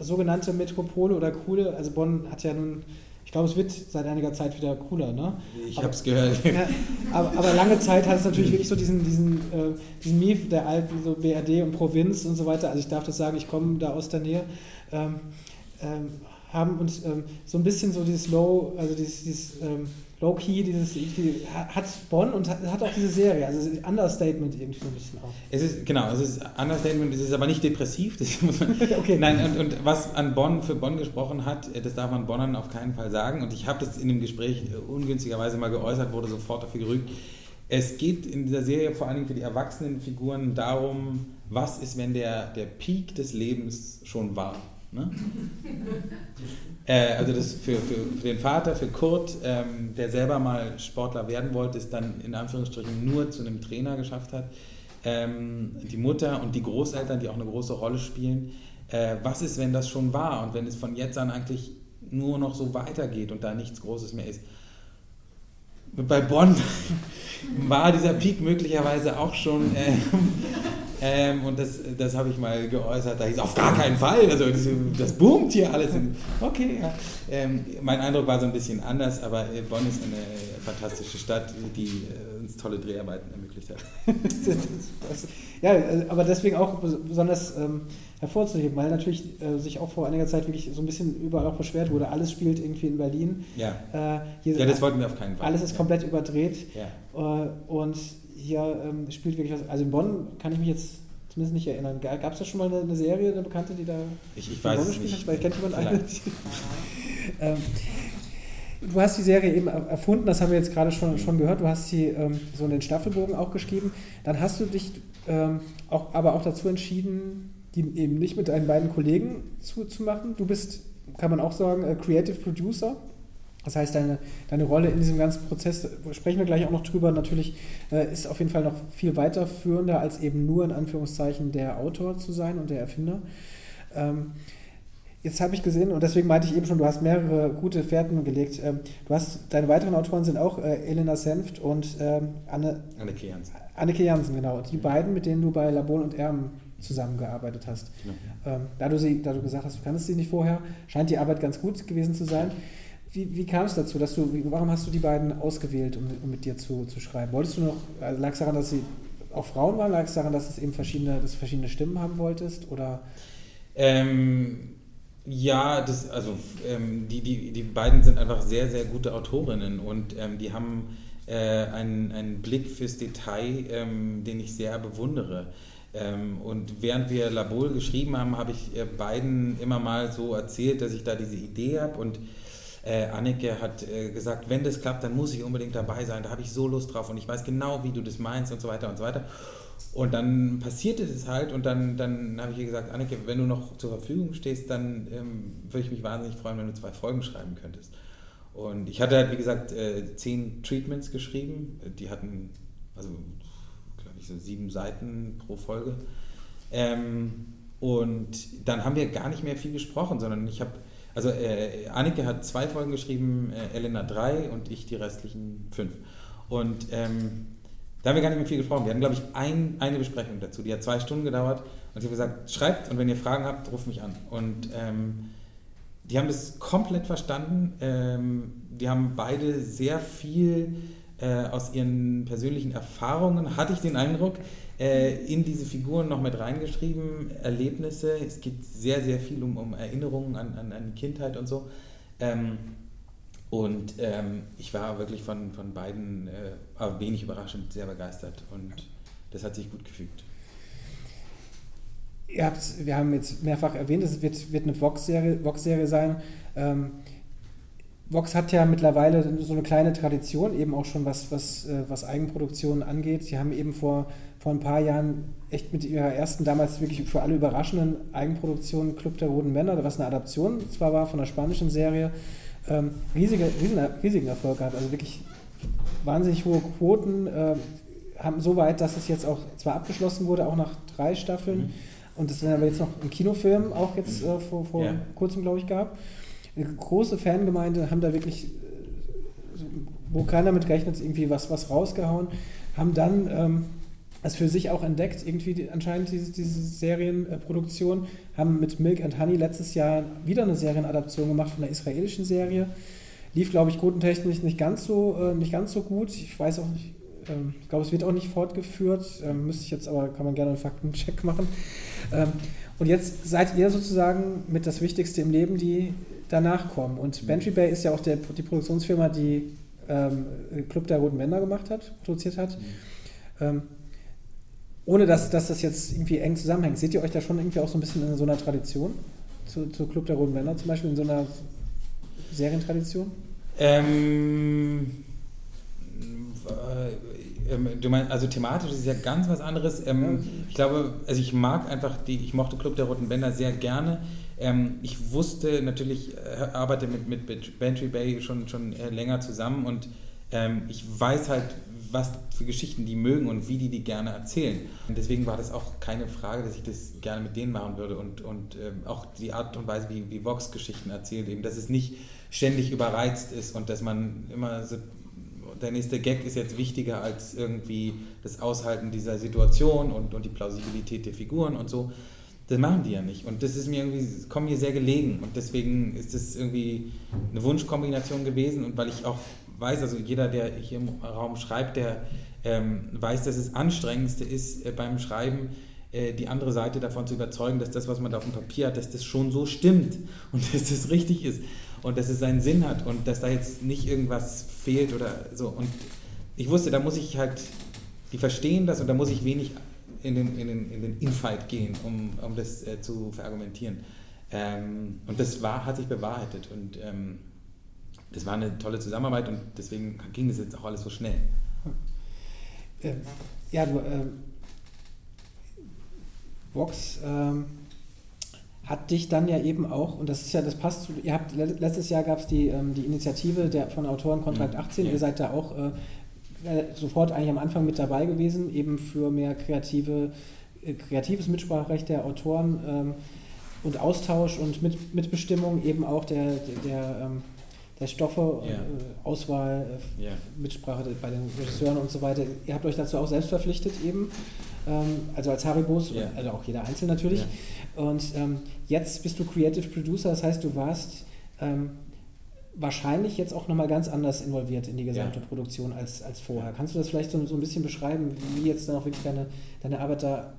sogenannte Metropole oder coole, also Bonn hat ja nun, ich glaube, es wird seit einiger Zeit wieder cooler, ne? Ich habe es gehört. Ja, aber, aber, lange Zeit hat es natürlich wirklich so diesen, diesen, äh, diesen Mief der alten so BRD und Provinz und so weiter. Also ich darf das sagen, ich komme da aus der Nähe. Ähm, ähm, haben uns ähm, so ein bisschen so dieses Low, also dieses, dieses ähm, Low-Key, dieses hat Bonn und hat, auch diese Serie, also Understatement irgendwie so ein bisschen auch. Es ist, genau, es ist Understatement, es ist aber nicht depressiv. okay. Nein, und, und, was an Bonn für Bonn gesprochen hat, das darf man Bonnern auf keinen Fall sagen. Und ich habe das in dem Gespräch ungünstigerweise mal geäußert, wurde sofort dafür gerügt. Es geht in dieser Serie vor allen Dingen für die erwachsenen Figuren darum, was ist, wenn der, der Peak des Lebens schon war. Ne? äh, also das für, für, für, den Vater, für Kurt, ähm, der selber mal Sportler werden wollte, es dann in Anführungsstrichen nur zu einem Trainer geschafft hat. Ähm, die Mutter und die Großeltern, die auch eine große Rolle spielen. Äh, was ist, wenn das schon war und wenn es von jetzt an eigentlich nur noch so weitergeht und da nichts Großes mehr ist? Bei Bonn war dieser Peak möglicherweise auch schon äh, ähm, und das, das habe ich mal geäußert, da hieß auf gar keinen Fall, also das, das boomt hier alles. Okay, ja. Ähm, mein Eindruck war so ein bisschen anders, aber äh, Bonn ist eine fantastische Stadt, die äh, uns tolle Dreharbeiten ermöglicht hat. ja, äh, aber deswegen auch besonders ähm, hervorzuheben, weil natürlich äh, sich auch vor einiger Zeit wirklich so ein bisschen überall auch beschwert wurde, alles spielt irgendwie in Berlin. Ja, äh, ja das wollten wir auf keinen Fall. Alles ist ja. komplett überdreht. Ja. Äh, und hier ähm, spielt wirklich was. Also in Bonn kann ich mich jetzt zumindest nicht erinnern. Gab es da schon mal eine, eine, Serie, eine bekannte, die da ich, ich weiß es nicht. Hat? Weil kennt jemand eine? ähm, du hast die Serie eben erfunden, das haben wir jetzt gerade schon, schon gehört. Du hast sie ähm, so in den Staffelbogen auch geschrieben. Dann hast du dich ähm, auch, aber auch dazu entschieden, die eben nicht mit deinen beiden Kollegen zu, machen. Du bist, kann man auch sagen, Creative Producer. Das heißt, deine, deine Rolle in diesem ganzen Prozess, sprechen wir gleich auch noch drüber, natürlich äh, ist auf jeden Fall noch viel weiterführender, als eben nur in Anführungszeichen der Autor zu sein und der Erfinder. Ähm, jetzt habe ich gesehen, und deswegen meinte ich eben schon, du hast mehrere gute Fährten gelegt. Ähm, du hast, deine weiteren Autoren sind auch äh, Elena Senft und ähm, Anne, Anneke Jansen. Anneke Jansen, genau. Die beiden, mit denen du bei Labol und Erben zusammengearbeitet hast. Genau. Ähm, da, du sie, da du gesagt hast, du kannst sie nicht vorher, scheint die Arbeit ganz gut gewesen zu sein. Wie, wie kam es dazu, dass du, warum hast du die beiden ausgewählt, um, um mit dir zu, zu schreiben? Wolltest du noch, also lag es daran, dass sie auch Frauen waren? Lag es daran, dass, es eben verschiedene, dass verschiedene Stimmen haben wolltest? Oder? Ähm, ja, das, also ähm, die, die, die beiden sind einfach sehr, sehr gute Autorinnen und ähm, die haben äh, einen, einen Blick fürs Detail, ähm, den ich sehr bewundere. Ähm, und während wir Labol geschrieben haben, habe ich äh, beiden immer mal so erzählt, dass ich da diese Idee habe und äh, Anneke hat äh, gesagt, wenn das klappt, dann muss ich unbedingt dabei sein, da habe ich so Lust drauf und ich weiß genau, wie du das meinst und so weiter und so weiter. Und dann passierte das halt und dann, dann habe ich ihr gesagt, Anneke, wenn du noch zur Verfügung stehst, dann ähm, würde ich mich wahnsinnig freuen, wenn du zwei Folgen schreiben könntest. Und ich hatte halt, wie gesagt, äh, zehn Treatments geschrieben. Die hatten, also, glaube ich, so sieben Seiten pro Folge. Ähm, und dann haben wir gar nicht mehr viel gesprochen, sondern ich habe also äh, Annike hat zwei Folgen geschrieben, äh, Elena drei und ich die restlichen fünf. Und ähm, da haben wir gar nicht mehr viel gesprochen. Wir hatten, glaube ich, ein, eine Besprechung dazu. Die hat zwei Stunden gedauert. Und sie hat gesagt, schreibt und wenn ihr Fragen habt, ruft mich an. Und ähm, die haben das komplett verstanden. Ähm, die haben beide sehr viel äh, aus ihren persönlichen Erfahrungen, hatte ich den Eindruck, äh, in diese Figuren noch mit reingeschrieben, Erlebnisse. Es geht sehr, sehr viel um, um Erinnerungen an, an, an Kindheit und so. Ähm, und ähm, ich war wirklich von, von beiden, äh, wenig überraschend, sehr begeistert und das hat sich gut gefügt. Ihr habt, wir haben jetzt mehrfach erwähnt, es wird, wird eine Vox-Serie Vox sein. Ähm, Vox hat ja mittlerweile so eine kleine Tradition, eben auch schon was, was, äh, was Eigenproduktionen angeht. Sie haben eben vor vor ein paar Jahren echt mit ihrer ersten, damals wirklich für alle überraschenden Eigenproduktion Club der Roten Männer, was eine Adaption zwar war von der spanischen Serie, ähm, riesige, riesen, riesigen Erfolg gehabt. Also wirklich wahnsinnig hohe Quoten, äh, haben so weit, dass es jetzt auch zwar abgeschlossen wurde, auch nach drei Staffeln. Mhm. Und es dann aber jetzt noch einen Kinofilm auch jetzt äh, vor, vor ja. kurzem, glaube ich, gab. Eine große Fangemeinde haben da wirklich, äh, wo keiner mit gerechnet, irgendwie was, was rausgehauen, haben dann ähm, das für sich auch entdeckt, irgendwie die, anscheinend diese, diese Serienproduktion, haben mit Milk and Honey letztes Jahr wieder eine Serienadaption gemacht von einer israelischen Serie. lief, glaube ich, quotentechnisch nicht ganz so, äh, nicht ganz so gut. Ich weiß auch nicht, ähm, ich glaube, es wird auch nicht fortgeführt. Ähm, müsste ich jetzt aber, kann man gerne einen Faktencheck machen. Ähm, und jetzt seid ihr sozusagen mit das Wichtigste im Leben, die danach kommen. Und mhm. Bantry Bay ist ja auch der, die Produktionsfirma, die ähm, Club der Roten Männer gemacht hat, produziert hat. Mhm. Ohne dass, dass das jetzt irgendwie eng zusammenhängt, seht ihr euch da schon irgendwie auch so ein bisschen in so einer Tradition? Zu, zu Club der Roten Männer zum Beispiel, in so einer Serientradition? Ähm, äh, ähm, du meinst, also thematisch ist es ja ganz was anderes. Ähm, ich glaube, also ich mag einfach die, ich mochte Club der Roten Bänder sehr gerne. Ähm, ich wusste natürlich, äh, arbeite mit, mit, mit Bantry Bay schon, schon äh, länger zusammen und ich weiß halt, was für Geschichten die mögen und wie die die gerne erzählen. Und deswegen war das auch keine Frage, dass ich das gerne mit denen machen würde und, und ähm, auch die Art und Weise, wie, wie Vox Geschichten erzählt, eben, dass es nicht ständig überreizt ist und dass man immer so der nächste Gag ist jetzt wichtiger als irgendwie das Aushalten dieser Situation und, und die Plausibilität der Figuren und so. Das machen die ja nicht. Und das ist mir irgendwie, kommt mir sehr gelegen. Und deswegen ist das irgendwie eine Wunschkombination gewesen. Und weil ich auch weiß, also jeder, der hier im Raum schreibt, der ähm, weiß, dass das Anstrengendste ist äh, beim Schreiben, äh, die andere Seite davon zu überzeugen, dass das, was man da auf dem Papier hat, dass das schon so stimmt und dass das richtig ist und dass es seinen Sinn hat und dass da jetzt nicht irgendwas fehlt oder so. Und ich wusste, da muss ich halt, die verstehen das und da muss ich wenig in den, in den, in den Infight gehen, um, um das äh, zu verargumentieren. Ähm, und das war, hat sich bewahrheitet und ähm, das war eine tolle Zusammenarbeit und deswegen ging das jetzt auch alles so schnell. Ähm, ja, du, äh, Vox ähm, hat dich dann ja eben auch, und das ist ja, das passt zu, ihr habt, letztes Jahr gab es die, ähm, die Initiative der, von Autoren Kontrakt 18, mhm. ja. ihr seid da auch äh, sofort eigentlich am Anfang mit dabei gewesen, eben für mehr kreative, äh, kreatives Mitspracherecht der Autoren ähm, und Austausch und mit, Mitbestimmung eben auch der, der, der, ähm, der Stoffe, ja. äh, Auswahl, äh, ja. Mitsprache bei den Regisseuren und so weiter. Ihr habt euch dazu auch selbst verpflichtet eben, ähm, also als Haribos, ja. also auch jeder Einzelne natürlich. Und ähm, jetzt bist du Creative Producer, das heißt, du warst ähm, wahrscheinlich jetzt auch nochmal ganz anders involviert in die gesamte ja. Produktion als, als vorher. Kannst du das vielleicht so, so ein bisschen beschreiben, wie jetzt dann auch wirklich deine, deine Arbeit da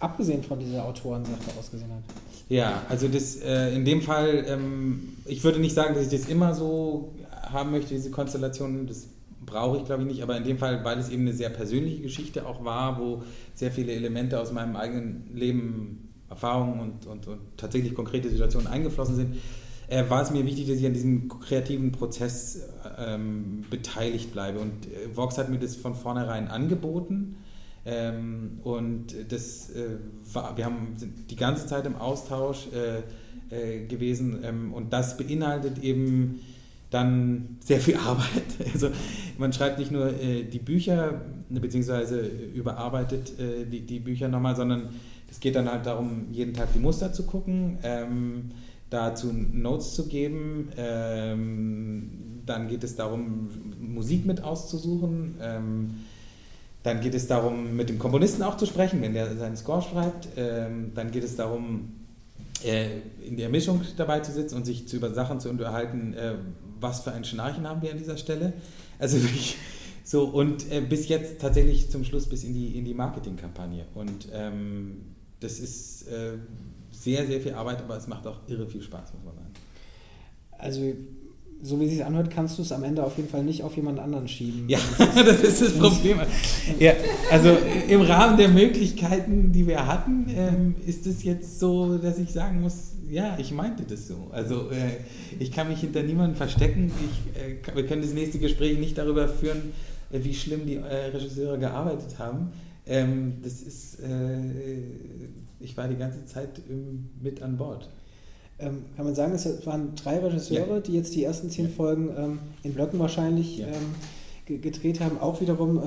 abgesehen von dieser Autorensache ausgesehen hat? Ja, also das äh, in dem Fall, ähm, ich würde nicht sagen, dass ich das immer so haben möchte, diese Konstellation, das brauche ich glaube ich nicht, aber in dem Fall, weil es eben eine sehr persönliche Geschichte auch war, wo sehr viele Elemente aus meinem eigenen Leben, Erfahrungen und, und, und tatsächlich konkrete Situationen eingeflossen sind, äh, war es mir wichtig, dass ich an diesem kreativen Prozess ähm, beteiligt bleibe. Und äh, Vox hat mir das von vornherein angeboten. Ähm, und das äh, war, wir haben die ganze Zeit im Austausch äh, äh, gewesen ähm, und das beinhaltet eben dann sehr viel Arbeit. Also man schreibt nicht nur äh, die Bücher, beziehungsweise überarbeitet die, die Bücher nochmal, sondern es geht dann halt darum, jeden Tag die Muster zu gucken. Ähm, dazu Notes zu geben. Ähm, dann geht es darum, Musik mit auszusuchen. Dann geht es darum, mit dem Komponisten auch zu sprechen, wenn der seinen Score schreibt. Ähm, dann geht es darum, äh, in der Mischung dabei zu sitzen und sich zu, über Sachen zu unterhalten, äh, was für ein Schnarchen haben wir an dieser Stelle. Also wirklich so und äh, bis jetzt tatsächlich zum Schluss bis in die, in die Marketingkampagne. Und ähm, das ist äh, sehr, sehr viel Arbeit, aber es macht auch irre viel Spaß, muss man sagen. Also, so wie es sich anhört, kannst du es am Ende auf jeden Fall nicht auf jemand anderen schieben. Ja, das ist das Problem. Ja, also im Rahmen der Möglichkeiten, die wir hatten, ähm, ist es jetzt so, dass ich sagen muss, ja, ich meinte das so. Also äh, ich kann mich hinter niemandem verstecken. Ich, äh, wir können das nächste Gespräch nicht darüber führen, äh, wie schlimm die äh, Regisseure gearbeitet haben. Ähm, das ist äh, ich war die ganze Zeit mit an Bord. Ähm, kann man sagen, es waren drei Regisseure, ja. die jetzt die ersten zehn Folgen ähm, in Blöcken wahrscheinlich ja. ähm, gedreht haben. Auch wiederum, äh,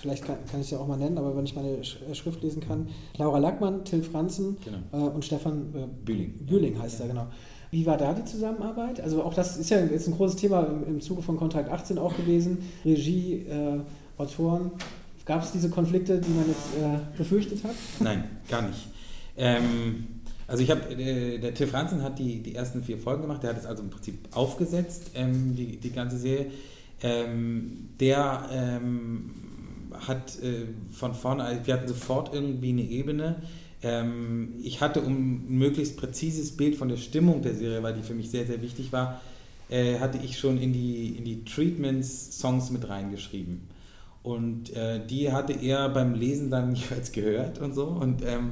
vielleicht kann, kann ich es ja auch mal nennen, aber wenn ich meine äh, Schrift lesen kann, Laura Lackmann, Till Franzen genau. äh, und Stefan äh, Bühling. Bühling heißt ja. er, genau. Wie war da die Zusammenarbeit? Also auch das ist ja jetzt ein großes Thema im, im Zuge von Kontrakt 18 auch gewesen. Regie, äh, Autoren. Gab es diese Konflikte, die man jetzt äh, befürchtet hat? Nein, gar nicht. Ähm, Also ich habe, äh, der Till Franzen hat die, die ersten vier Folgen gemacht, der hat es also im Prinzip aufgesetzt, ähm, die, die ganze Serie. Ähm, der ähm, hat äh, von vorne, also wir hatten sofort irgendwie eine Ebene. Ähm, ich hatte, um ein möglichst präzises Bild von der Stimmung der Serie, weil die für mich sehr, sehr wichtig war, äh, hatte ich schon in die, in die Treatments Songs mit reingeschrieben. Und äh, die hatte er beim Lesen dann jeweils gehört und so. Und ähm,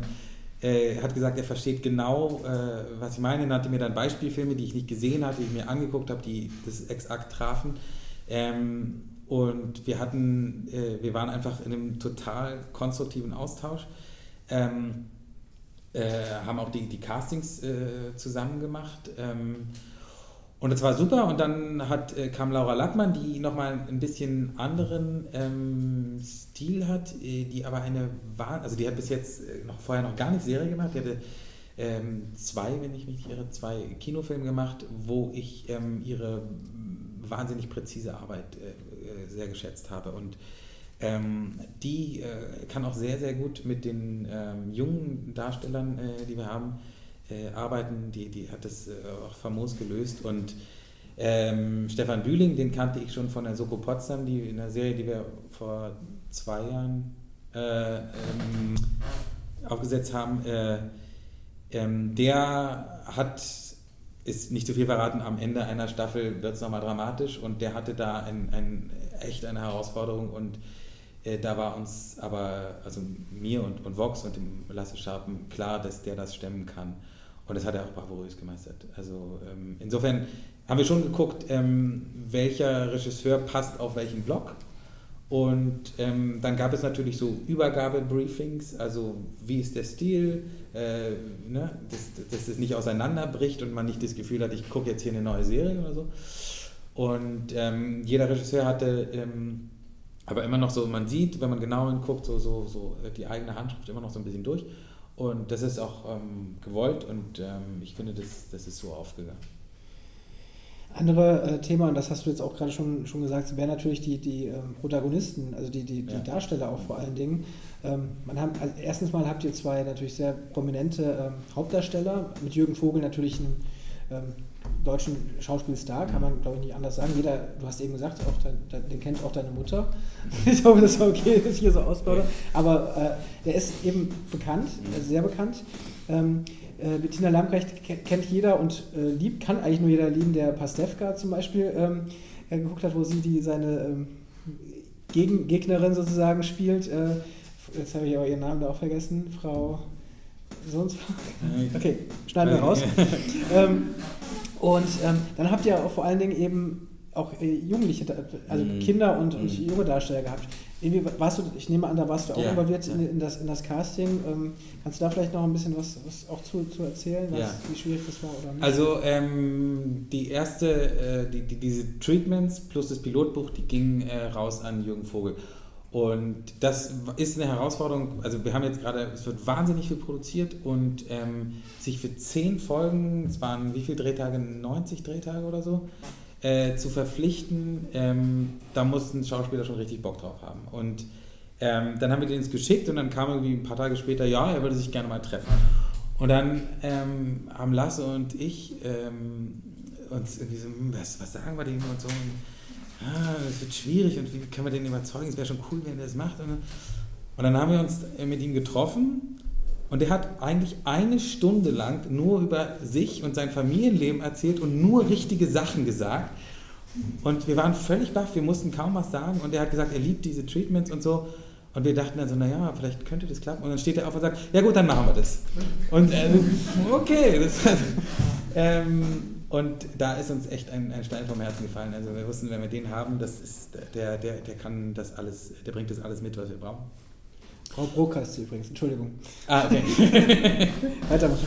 äh, hat gesagt, er versteht genau, äh, was ich meine. Er hatte mir dann Beispielfilme, die ich nicht gesehen hatte, die ich mir angeguckt habe, die das exakt trafen. Ähm, und wir hatten, äh, wir waren einfach in einem total konstruktiven Austausch. Ähm, äh, haben auch die, die Castings äh, zusammen gemacht. Ähm, und das war super. Und dann hat, äh, kam Laura Lackmann, die nochmal ein bisschen anderen ähm, Stil hat, äh, die aber eine also die hat bis jetzt äh, noch vorher noch gar nicht Serie gemacht. Die hatte ähm, zwei, wenn ich mich irre, zwei Kinofilme gemacht, wo ich ähm, ihre wahnsinnig präzise Arbeit äh, sehr geschätzt habe. Und ähm, die äh, kann auch sehr, sehr gut mit den ähm, jungen Darstellern, äh, die wir haben, äh, arbeiten. Die, die hat das äh, auch famos gelöst. Und ähm, Stefan Bühling, den kannte ich schon von der Soko Potsdam, die in der Serie, die wir vor zwei Jahren äh, ähm, aufgesetzt haben. Ähm, der hat ist nicht zu viel verraten, am Ende einer Staffel wird es nochmal dramatisch und der hatte da ein, ein, echt eine Herausforderung und äh, da war uns aber, also mir und, und Vox und dem Lasse Scharpen klar, dass der das stemmen kann. Und das hat er auch bravourös gemeistert. Also ähm, insofern haben wir schon geguckt, ähm, welcher Regisseur passt auf welchen Block. Und ähm, dann gab es natürlich so Übergabebriefings, also wie ist der Stil, äh, ne? dass, dass es nicht auseinanderbricht und man nicht das Gefühl hat, ich gucke jetzt hier eine neue Serie oder so. Und ähm, jeder Regisseur hatte ähm, aber immer noch so, man sieht, wenn man genau hinguckt, so, so, so äh, die eigene Handschrift immer noch so ein bisschen durch. Und das ist auch ähm, gewollt und ähm, ich finde, das, das ist so aufgegangen. Andere äh, Thema, und das hast du jetzt auch gerade schon, schon gesagt, wären natürlich die, die ähm, Protagonisten, also die, die, die ja. Darsteller auch vor allen Dingen. Ähm, man hat, also erstens mal habt ihr zwei natürlich sehr prominente ähm, Hauptdarsteller, mit Jürgen Vogel natürlich einem ähm, deutschen Schauspielstar, kann man glaube ich nicht anders sagen. Jeder, du hast eben gesagt, auch dein, den kennt auch deine Mutter. ich hoffe, das ist okay, dass ich hier so ausbaue. Aber äh, der ist eben bekannt, also sehr bekannt. Äh, Bettina Lambrecht kennt jeder und äh, liebt, kann eigentlich nur jeder lieben, der Pastewka zum Beispiel ähm, äh, geguckt hat, wo sie die seine ähm, Gegen Gegnerin sozusagen spielt. Äh, jetzt habe ich aber ihren Namen da auch vergessen, Frau sonst. Okay, schneiden wir raus. ähm, und ähm, dann habt ihr auch vor allen Dingen eben auch äh, Jugendliche, also mm. Kinder und, mm. und, junge Darsteller gehabt. Irgendwie warst du, ich nehme an, da warst du auch ja, involviert ja. in, in, das, in das Casting. Ähm, kannst du da vielleicht noch ein bisschen was, was auch zu, zu erzählen, was, ja. wie schwierig das war oder nicht? Also ähm, die erste, äh, die, die, diese Treatments plus das Pilotbuch, die gingen äh, raus an Jürgen Vogel. Und das ist eine Herausforderung. Also wir haben jetzt gerade, es wird wahnsinnig viel produziert und ähm, sich für zehn Folgen, es waren wie viele Drehtage, 90 Drehtage oder so, äh, zu verpflichten, ähm, da mussten Schauspieler schon richtig Bock drauf haben. Und ähm, dann haben wir den geschickt und dann kam irgendwie ein paar Tage später, ja, er würde sich gerne mal treffen. Und dann ähm, haben Lasse und ich ähm, uns irgendwie so, hm, was, was sagen wir dem und so. Und, ah, das wird schwierig und wie können wir den überzeugen? Es wäre schon cool, wenn er das macht. Und, und dann haben wir uns mit ihm getroffen und er hat eigentlich eine Stunde lang nur über sich und sein Familienleben erzählt und nur richtige Sachen gesagt. Und wir waren völlig baff, wir mussten kaum was sagen. Und er hat gesagt, er liebt diese Treatments und so. Und wir dachten dann so, naja, vielleicht könnte das klappen. Und dann steht er auf und sagt, ja gut, dann machen wir das. Und äh, okay, das, ähm, und da ist uns echt ein, ein, Stein vom Herzen gefallen. Also wir wussten, wenn wir den haben, das ist der, der, der kann das alles, der bringt das alles mit, was wir brauchen. Frau Brokast übrigens, Entschuldigung. Ah, okay. Weitermachen.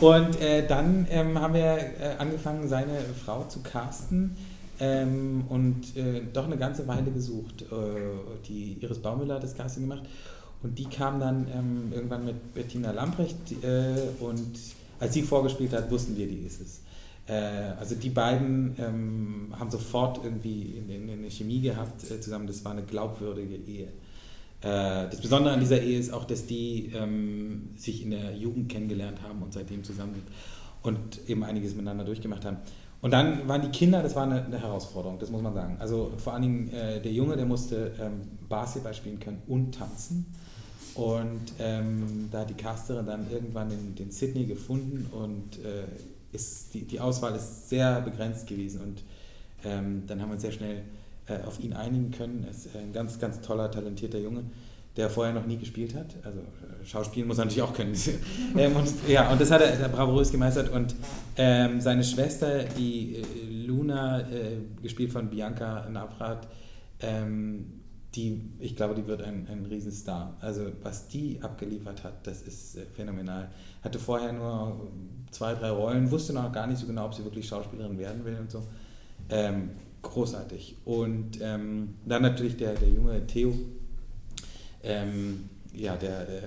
Und äh, dann ähm, haben wir äh, angefangen, seine Frau zu casten ähm, und äh, doch eine ganze Weile gesucht. Äh, die Iris Baumüller hat das Casting gemacht und die kam dann ähm, irgendwann mit Bettina Lamprecht äh, und als sie vorgespielt hat, wussten wir, die ist es. Äh, also die beiden ähm, haben sofort irgendwie eine Chemie gehabt zusammen. Das war eine glaubwürdige Ehe. Äh, das Besondere an dieser Ehe ist auch, dass die ähm, sich in der Jugend kennengelernt haben und seitdem zusammen sind und eben einiges miteinander durchgemacht haben. Und dann waren die Kinder, das war eine, eine Herausforderung, das muss man sagen. Also vor allen Dingen äh, der Junge, der musste ähm, Basketball spielen können und tanzen. Und ähm, da hat die Casterin dann irgendwann den, den Sydney gefunden und äh, ist, die, die Auswahl ist sehr begrenzt gewesen. Und ähm, dann haben wir uns sehr schnell äh, auf ihn einigen können. Er ist ein ganz, ganz toller, talentierter Junge, der vorher noch nie gespielt hat. Also äh, Schauspielen muss er natürlich auch können. ähm, ja, und das hat er, er bravourös gemeistert. Und ähm, seine Schwester, die äh, Luna, äh, gespielt von Bianca Navrat, ähm, die, ich glaube, die wird ein, ein Riesenstar. Also was die abgeliefert hat, das ist äh, phänomenal. Hatte vorher nur zwei, drei Rollen, wusste noch gar nicht so genau, ob sie wirklich Schauspielerin werden will und so. Ähm, großartig. Und ähm, dann natürlich der, der junge Theo. Ähm, ja, der, der,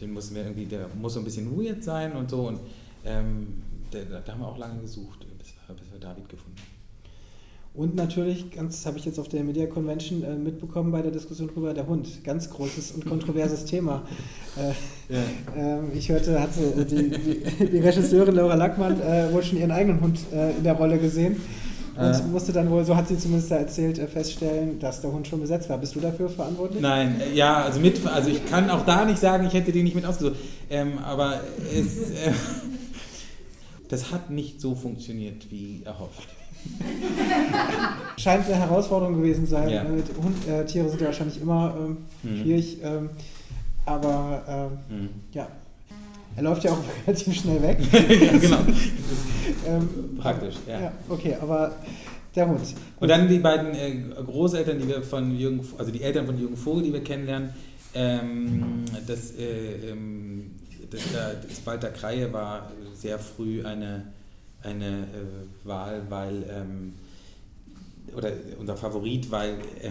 den mussten wir irgendwie, der muss so ein bisschen weird sein und so. Und ähm, der, da haben wir auch lange gesucht, bis wir, bis wir David gefunden haben. Und natürlich, ganz habe ich jetzt auf der Media Convention äh, mitbekommen bei der Diskussion drüber, der Hund. Ganz großes und kontroverses Thema. Äh, ja. äh, ich hörte, hatte die, die, die Regisseurin Laura Lackmann äh, wohl schon ihren eigenen Hund äh, in der Rolle gesehen und musste dann wohl, so hat sie zumindest erzählt, äh, feststellen, dass der Hund schon besetzt war. Bist du dafür verantwortlich? Nein, ja, also mit, also ich kann auch da nicht sagen, ich hätte den nicht mit ausgesucht. Ähm, aber es, das hat nicht so funktioniert, wie erhofft. Scheint eine Herausforderung gewesen sein. Ja. Hund, äh, Tiere sind ja wahrscheinlich immer ähm, mhm. schwierig, ähm, aber ähm, mhm. ja. Er läuft ja auch relativ schnell weg. ja, genau. Ähm, Praktisch, ja. ja. Okay, aber der Hund. Und dann die beiden äh, Großeltern, die wir von Jürgen, also die Eltern von Jürgen Vogel, die wir kennenlernen. Ähm, das, äh, ähm, das, das Walter Kreie war sehr früh eine eine äh, Wahl, weil, ähm, oder unser Favorit, weil äh,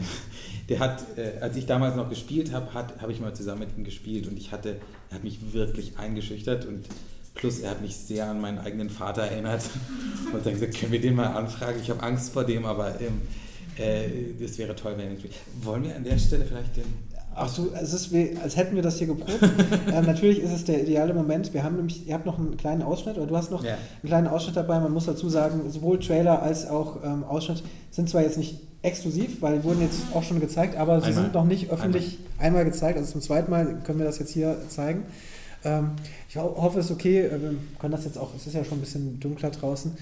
der hat, äh, als ich damals noch gespielt habe, habe ich mal zusammen mit ihm gespielt und ich hatte, er hat mich wirklich eingeschüchtert und plus er hat mich sehr an meinen eigenen Vater erinnert und dann gesagt, können wir den mal anfragen? Ich habe Angst vor dem, aber ähm, äh, das wäre toll, wenn er spielt. Wollen wir an der Stelle vielleicht den Ach so, es ist wie, als hätten wir das hier geprobt. ähm, natürlich ist es der ideale Moment. Wir haben nämlich, ihr habt noch einen kleinen Ausschnitt oder du hast noch ja. einen kleinen Ausschnitt dabei. Man muss dazu sagen, sowohl Trailer als auch ähm, Ausschnitt sind zwar jetzt nicht exklusiv, weil die wurden jetzt auch schon gezeigt, aber sie einmal. sind noch nicht öffentlich einmal. einmal. gezeigt. Also zum zweiten Mal können wir das jetzt hier zeigen. Ähm, ich hoffe, es ist okay. Äh, wir können das jetzt auch, es ist ja schon ein bisschen dunkler draußen.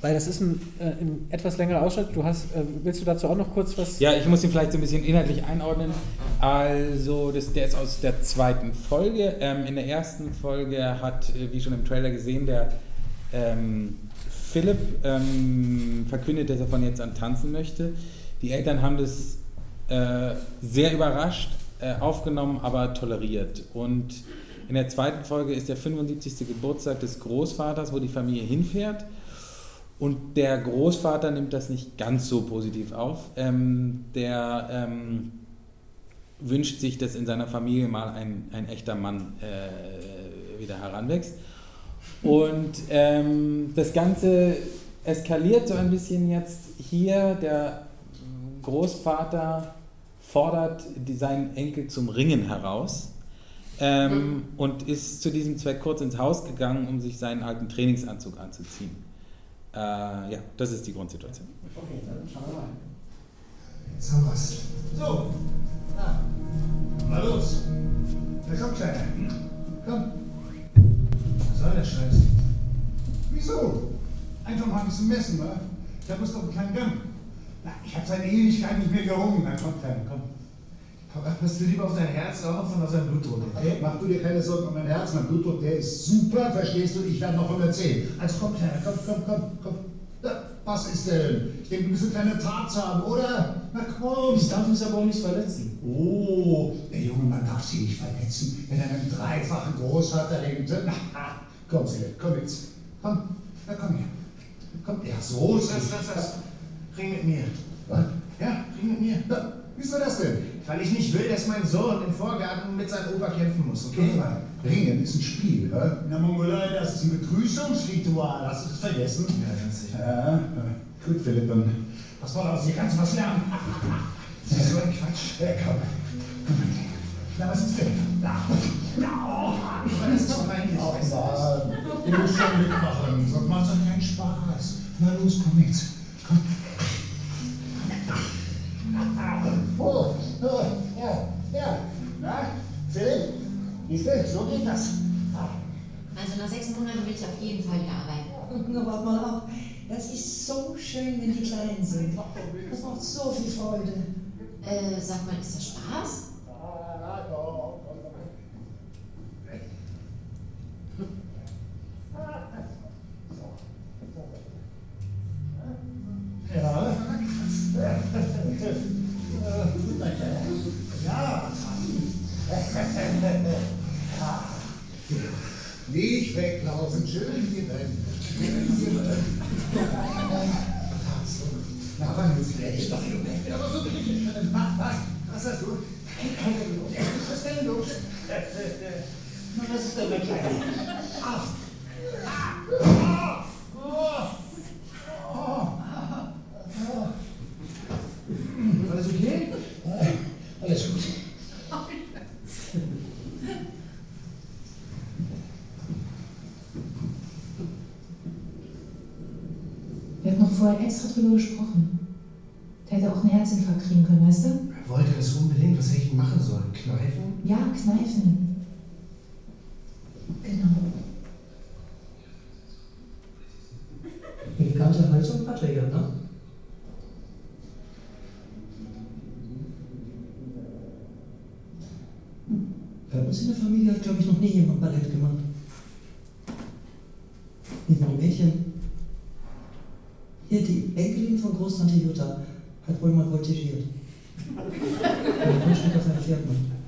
Weil das ist ein, äh, ein etwas längerer Ausschnitt. Du hast, äh, willst du dazu auch noch kurz was? Ja, ich muss ihn vielleicht so ein bisschen inhaltlich einordnen. Also, das, der ist aus der zweiten Folge. Ähm, in der ersten Folge hat, äh, wie schon im Trailer gesehen, der ähm, Philipp ähm, verkündet, dass er von jetzt an tanzen möchte. Die Eltern haben das äh, sehr überrascht äh, aufgenommen, aber toleriert. Und in der zweiten Folge ist der 75. Geburtstag des Großvaters, wo die Familie hinfährt. Und der Großvater nimmt das nicht ganz so positiv auf. Ähm, der ähm, wünscht sich, dass in seiner Familie mal ein, ein echter Mann äh, wieder heranwächst. Und ähm, das Ganze eskaliert so ein bisschen jetzt hier. Der Großvater fordert seinen Enkel zum Ringen heraus ähm, mhm. und ist zu diesem Zweck kurz ins Haus gegangen, um sich seinen alten Trainingsanzug anzuziehen. Äh, ja, das ist die Grundsituation. Okay, dann schauen wir mal. Jetzt haben wir's. So, na, mal los. Na komm, Kleiner. Komm. Was soll der Scheiß? Wieso? Einfach mal ein bisschen messen, wa? Da muss doch einen kleinen Gang. Na, ich hab seit Ewigkeit nicht mehr gerungen. Na komm, Kleiner, komm. Hast du lieber auf dein Herz auf und auf dein Blutdruck? Okay? Mach du dir keine Sorgen um mein Herz, mein Blutdruck, der ist super, verstehst du? Ich werde noch 110. Also komm, Kleiner, komm, komm, komm, komm. Ja, was ist denn? Ich denke, du bist eine kleine Tarzan, oder? Na komm. Ich darf mich aber auch nicht verletzen. Oh, der junge Mann darf sich nicht verletzen, wenn er einen dreifachen Großvater denkt. Na, komm, Philipp, komm jetzt. Komm, na komm her. Komm, ja, so. Das, das, das. Ring mit mir. Was? Ja, ring mit mir. Ja. Wieso das denn? Weil ich nicht will, dass mein Sohn im Vorgarten mit seinem Opa kämpfen muss, okay? Mal, Ringen ist ein Spiel, hä? In der Mongolei, das ist ein Begrüßungsritual, hast du das vergessen? Ja, ganz sicher. Ja, gut, Philipp, dann pass mal auf, hier kannst du was lernen. Das ist so ein Quatsch. Ja, komm. Na, was ist denn? Na, na, das ist doch eigentlich Ach, Du musst schon mitmachen, sonst macht doch keinen Spaß. Na los, komm jetzt. Komm. Oh, oh, ja, ja. Na, Philipp, siehst du, so geht das. Also nach sechs Monaten will ich auf jeden Fall wieder arbeiten. Na, warte mal ab. Das ist so schön, wenn die klein sind. Das macht so viel Freude. Äh, sag mal, ist das Spaß? Schön hier drin. Na, wann ist fertig? Doch, Junge. Aber so bin ich nicht. Mach, was? Was hast du? Was ist denn los? Na, was ist denn mit Kleine? Ah. Ah. Ah. Alles okay? Alles gut. Wir hatten noch vorher extra drüber gesprochen. Der hätte auch einen Herzinfarkt kriegen können, weißt du? Er wollte das unbedingt. Was hätte ich machen sollen? Kneifen? Ja, kneifen. Genau. Elegante Haltung hat er ja, ne? Bei uns in der Familie hat, glaube ich, noch nie jemand Ballett gemacht. Nicht mal ein Mädchen. Hier, die Enkelin von Großtante Jutta hat wohl mal voltigiert. Ein Grundstück auf ein Pferd macht.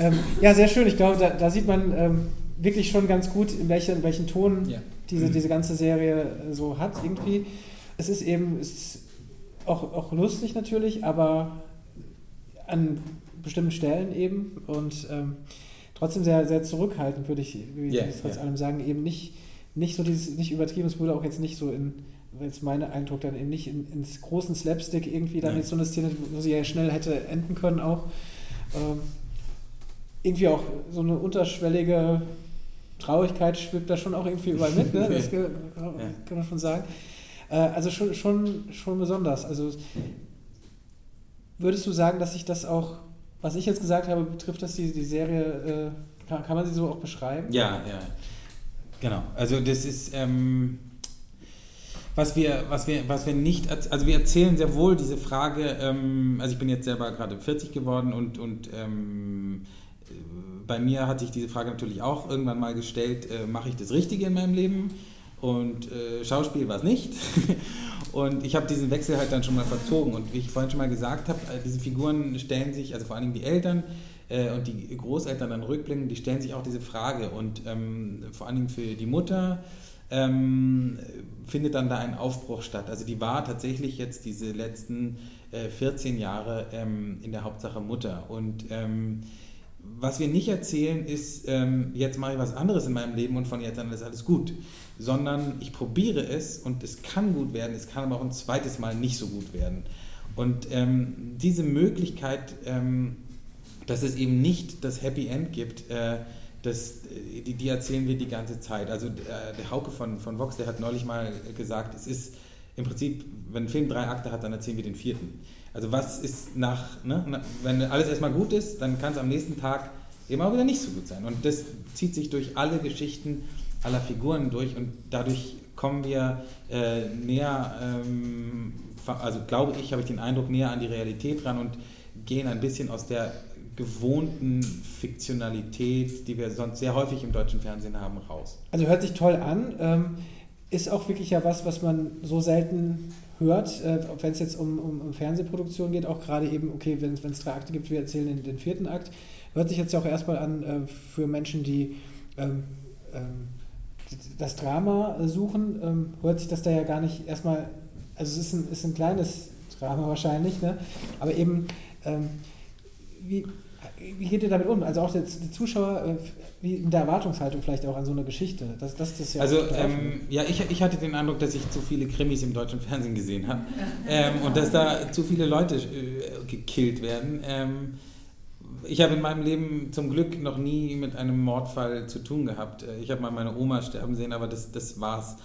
Ähm, ja, sehr schön. Ich glaube, da, da sieht man ähm, wirklich schon ganz gut, in welchen, in welchen Ton Ja. diese, diese ganze Serie äh, so hat irgendwie. Es ist eben es ist auch, auch lustig natürlich, aber an bestimmten Stellen eben und ähm, trotzdem sehr, sehr zurückhaltend, würde ich, würde ich Ja, trotz ja. allem sagen. Eben nicht, nicht so dieses, nicht übertrieben, es wurde auch jetzt nicht so in, jetzt mein Eindruck, dann eben nicht in, ins großen Slapstick irgendwie dann Nein. jetzt so eine Szene, wo sie ja schnell hätte enden können auch. Ähm, irgendwie auch so eine unterschwellige Traurigkeit schwimmt da schon auch irgendwie überall mit, ne? das kann, kann man schon sagen. Äh, also schon, schon, schon besonders. Also würdest du sagen, dass sich das auch, was ich jetzt gesagt habe, betrifft das die, die Serie, äh, kann, kann man sie so auch beschreiben? Ja, ja. Genau. Also das ist, ähm, was wir, was wir, was wir nicht, also wir erzählen sehr wohl diese Frage, ähm, also ich bin jetzt selber gerade 40 geworden und, und ähm, äh, bei mir hatte ich diese Frage natürlich auch irgendwann mal gestellt, äh, mache ich das Richtige in meinem Leben? Und äh, Schauspiel war es nicht. und ich habe diesen Wechsel halt dann schon mal verzogen. Und wie ich vorhin schon mal gesagt habe, äh, diese Figuren stellen sich, also vor allen Dingen die Eltern äh, und die Großeltern dann rückblicken, die stellen sich auch diese Frage. Und ähm, vor allen Dingen für die Mutter ähm, findet dann da ein Aufbruch statt. Also die war tatsächlich jetzt diese letzten äh, 14 Jahre ähm, in der Hauptsache Mutter. Und ähm, was wir nicht erzählen, ist, ähm, jetzt mache ich was anderes in meinem Leben und von jetzt an ist alles gut. Sondern ich probiere es und es kann gut werden, es kann aber auch ein zweites Mal nicht so gut werden. Und ähm, diese Möglichkeit, ähm, dass es eben nicht das Happy End gibt, äh, das, die, die erzählen wir die ganze Zeit. Also äh, der Hauke von, von Vox, der hat neulich mal gesagt, es ist im Prinzip, wenn ein Film drei Akte hat, dann erzählen wir den vierten. Also was ist nach, ne, wenn alles erstmal gut ist, dann kann es am nächsten Tag auch wieder nicht so gut sein. Und das zieht sich durch alle Geschichten aller Figuren durch und dadurch kommen wir äh, näher, ähm, also glaube ich, habe ich den Eindruck, näher an die Realität ran und gehen ein bisschen aus der gewohnten Fiktionalität, die wir sonst sehr häufig im deutschen Fernsehen haben, raus. Also hört sich toll an. Ähm, ist auch wirklich ja was, was man so selten hört, äh, wenn es jetzt um, um, um, Fernsehproduktion geht, auch gerade eben, okay, wenn es drei Akte gibt, wir erzählen den, den, vierten Akt, hört sich jetzt ja auch erstmal an äh, für Menschen, die ähm, ähm, das Drama suchen, ähm, hört sich das da ja gar nicht erstmal, also es ist ein, ist ein kleines Drama wahrscheinlich, ne? aber eben, ähm, wie, wie geht ihr damit um? Also auch der, die Zuschauer, äh, wie in der Erwartungshaltung vielleicht auch an so eine Geschichte. Das, das, das ja also ähm, ja, ich, ich hatte den Eindruck, dass ich zu viele Krimis im deutschen Fernsehen gesehen habe ähm, und dass da zu viele Leute äh, gekillt werden. Ähm, ich habe in meinem Leben zum Glück noch nie mit einem Mordfall zu tun gehabt. Äh, ich habe mal meine Oma sterben sehen, aber das, das war's.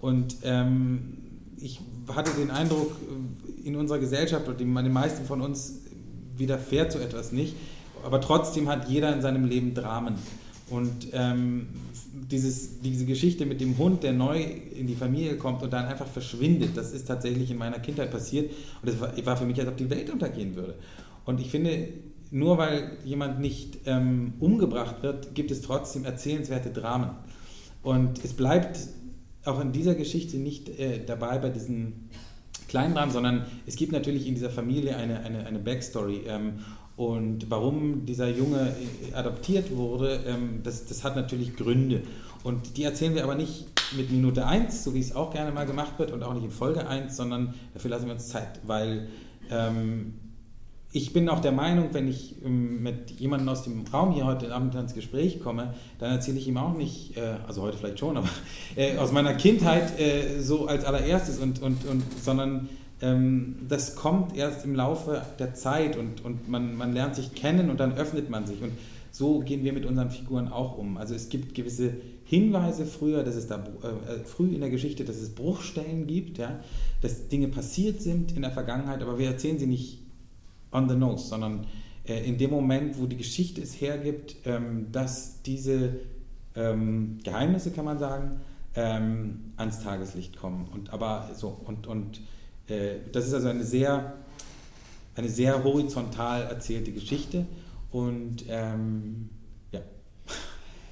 Und ähm, ich hatte den Eindruck, äh, in unserer Gesellschaft und den meisten von uns widerfährt so etwas nicht aber trotzdem hat jeder in seinem Leben Dramen. Und ähm, dieses, diese Geschichte mit dem Hund, der neu in die Familie kommt und dann einfach verschwindet, das ist tatsächlich in meiner Kindheit passiert. Und es war, war, für mich, als ob die Welt untergehen würde. Und ich finde, nur weil jemand nicht ähm, umgebracht wird, gibt es trotzdem erzählenswerte Dramen. Und es bleibt auch in dieser Geschichte nicht äh, dabei bei diesen kleinen Dramen, sondern es gibt natürlich in dieser Familie eine, eine, eine Backstory. Ähm, und warum dieser Junge äh, adoptiert wurde, ähm, das, das hat natürlich Gründe. Und die erzählen wir aber nicht mit Minute 1, so wie es auch gerne mal gemacht wird, und auch nicht in Folge 1, sondern dafür lassen wir uns Zeit, weil ähm, ich bin auch der Meinung, wenn ich ähm, mit jemandem aus dem Raum hier heute Abend ins Gespräch komme, dann erzähle ich ihm auch nicht, äh, also heute vielleicht schon, aber äh, aus meiner Kindheit äh, so als allererstes, und, und, und, sondern das kommt erst im Laufe der Zeit und, und man, man lernt sich kennen und dann öffnet man sich. Und so gehen wir mit unseren Figuren auch um. Also es gibt gewisse Hinweise früher, dass es da äh, äh, früh in der Geschichte, dass es Bruchstellen gibt, ja, dass Dinge passiert sind in der Vergangenheit, aber wir erzählen sie nicht on the nose, sondern äh, in dem Moment, wo die Geschichte es hergibt, ähm, dass diese ähm, Geheimnisse, kann man sagen, ähm, ans Tageslicht kommen. Und aber so und und das ist also eine sehr, eine sehr horizontal erzählte Geschichte und ähm, ja.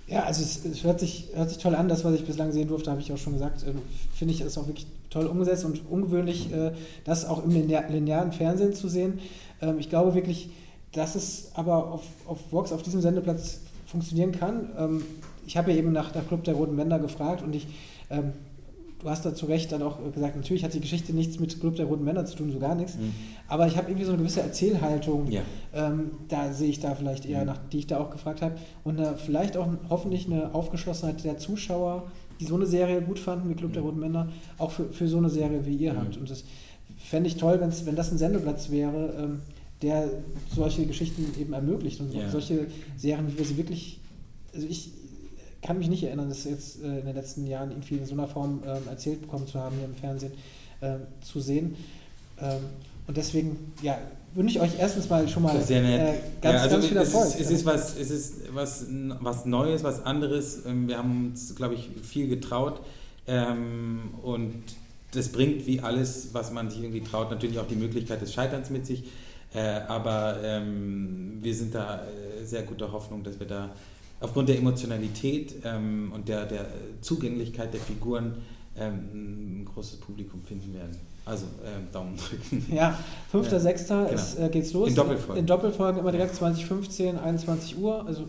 Ja, also es, es, hört, sich, hört sich toll an, das, was ich bislang sehen durfte, habe ich auch schon gesagt, äh, finde ich, ist auch wirklich toll umgesetzt und ungewöhnlich, äh, das auch im linearen Fernsehen zu sehen. Ähm, ich glaube wirklich, dass es aber auf, auf Vox, auf diesem Sendeplatz funktionieren kann. Ähm, ich habe ja eben nach der Club der Roten Bänder gefragt und ich ähm, du hast da zu Recht dann auch gesagt, natürlich hat die Geschichte nichts mit Club der Roten Männer zu tun, so gar nichts. Mhm. Aber ich habe irgendwie so eine gewisse Erzählhaltung, ja. ähm, da sehe ich da vielleicht eher, mhm. nach die ich da auch gefragt habe. Und eine, vielleicht auch hoffentlich eine Aufgeschlossenheit der Zuschauer, die so eine Serie gut fanden wie Club mhm. der Roten Männer, auch für, für so eine Serie wie ihr mhm. habt. Und das fände ich toll, wenn das ein Sendeplatz wäre, ähm, der solche Geschichten eben ermöglicht und ja. solche Serien, wie wir sie wirklich, also ich, kann mich nicht erinnern, das jetzt äh, in den letzten Jahren irgendwie in so einer Form äh, erzählt bekommen zu haben, hier im Fernsehen äh, zu sehen. Ähm, und deswegen, ja, wünsche ich euch erstens mal schon mal Sehr nett. Äh, ganz, ja, also ganz viel Erfolg. Es ist, es ist, was, es ist was, was Neues, was anderes. Ähm, wir haben uns, glaube ich, viel getraut. Ähm, und das bringt wie alles, was man sich irgendwie traut, natürlich auch die Möglichkeit des Scheiterns mit sich. Äh, aber ähm, wir sind da äh, sehr guter Hoffnung, dass wir da aufgrund der Emotionalität ähm, und der, der Zugänglichkeit der Figuren ähm, ein großes Publikum finden werden. Also äh, Daumen drücken. Ja, 5.6. Ja, genau. äh, geht's los. In Doppelfolgen. In Doppelfolgen immer direkt 2015, 21 Uhr. Also,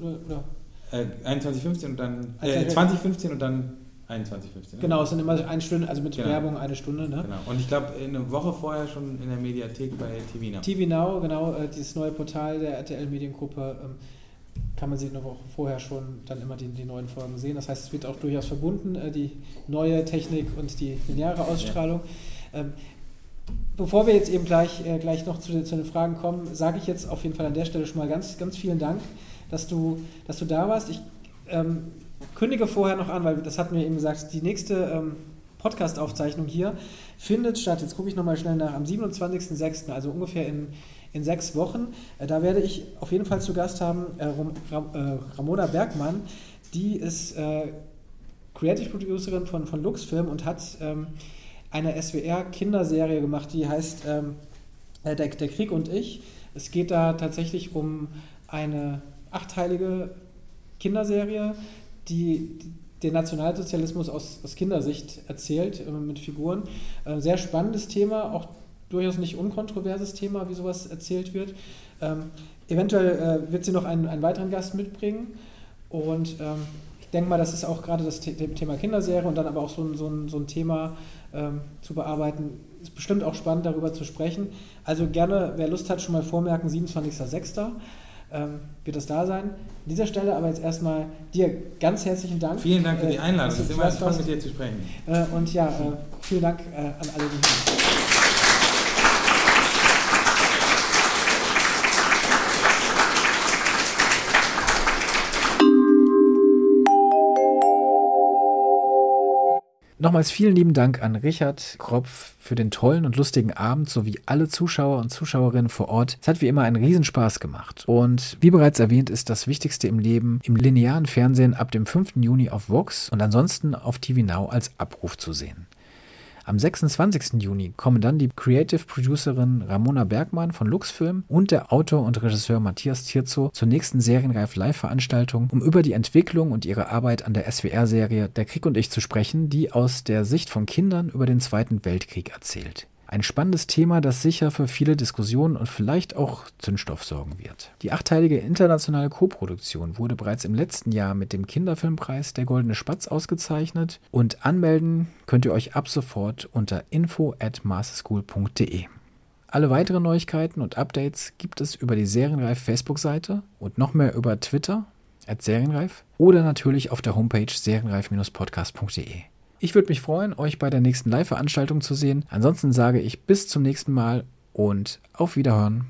äh, äh, 21.15 und dann äh, 2015 und dann 21.15. Genau, es sind immer eine Stunde, also mit genau. Werbung eine Stunde. Ne? Genau. Und ich glaube, eine Woche vorher schon in der Mediathek bei TV Now. TV Now, genau, äh, dieses neue Portal der RTL Mediengruppe. Ähm, kann man sie eine Woche vorher schon dann immer die, die neuen Folgen sehen. Das heißt, es wird auch durchaus verbunden, äh, die neue Technik und die lineare Ausstrahlung. Ja. Ähm, bevor wir jetzt eben gleich, äh, gleich noch zu, zu, den Fragen kommen, sage ich jetzt auf jeden Fall an der Stelle schon mal ganz, ganz vielen Dank, dass du, dass du da warst. Ich ähm, kündige vorher noch an, weil das hatten wir eben gesagt, die nächste ähm, Podcast-Aufzeichnung hier findet statt, jetzt gucke ich nochmal schnell nach, am 27.06., also ungefähr in, in sechs Wochen. Äh, da werde ich auf jeden Fall zu Gast haben äh, äh, Ramona Bergmann, die ist Creative Producerin von, von Luxfilm und hat ähm, eine SWR-Kinderserie gemacht, die heißt ähm, äh, der, der Krieg und ich. Es geht da tatsächlich um eine achteilige Kinderserie, die den Nationalsozialismus aus, aus Kindersicht erzählt, äh, mit Figuren. Sehr spannendes Thema, auch durchaus nicht unkontroverses Thema, wie sowas erzählt wird. Ähm, eventuell äh, wird sie noch einen, einen weiteren Gast mitbringen. Und ähm, ich denke mal, das ist auch gerade das The Thema Kinderserie und dann aber auch so ein, so ein, so ein Thema ähm, zu bearbeiten. Ist bestimmt auch spannend, darüber zu sprechen. Also gerne, wer Lust hat, schon mal vormerken, 27.06. Ähm, wird das da sein. An dieser Stelle aber jetzt erstmal dir ganz herzlichen Dank. Vielen Dank für die äh, Einladung. Es ist immer spannend, mit dir zu sprechen. Äh, und ja, äh, vielen Dank äh, an alle, die hier sind. Nochmals vielen lieben Dank an Richard Kropf für den tollen und lustigen Abend sowie alle Zuschauer und Zuschauerinnen vor Ort. Es hat wie immer einen Riesenspaß gemacht. Und wie bereits erwähnt, ist das Wichtigste im Leben im linearen Fernsehen ab dem 5. Juni auf Vox und ansonsten auf TV Now als Abruf zu sehen. Am 26. Juni kommen dann die Creative Producerin Ramona Bergmann von Luxfilm und der Autor und Regisseur Matthias Tirzo zur nächsten Serienreif Live-Veranstaltung, um über die Entwicklung und ihre Arbeit an der SWR-Serie Der Krieg und ich zu sprechen, die aus der Sicht von Kindern über den Zweiten Weltkrieg erzählt. Ein spannendes Thema, das sicher für viele Diskussionen und vielleicht auch Zündstoff sorgen wird. Die achteilige internationale Koproduktion wurde bereits im letzten Jahr mit dem Kinderfilmpreis der Goldene Spatz ausgezeichnet und anmelden könnt ihr euch ab sofort unter info at masterschool.de. Alle weiteren Neuigkeiten und Updates gibt es über die Serienreif Facebook-Seite und noch mehr über Twitter at Serienreif oder natürlich auf der Homepage serienreif-podcast.de. Ich würde mich freuen, euch bei der nächsten Live-Veranstaltung zu sehen. Ansonsten sage ich bis zum nächsten Mal und auf Wiederhören.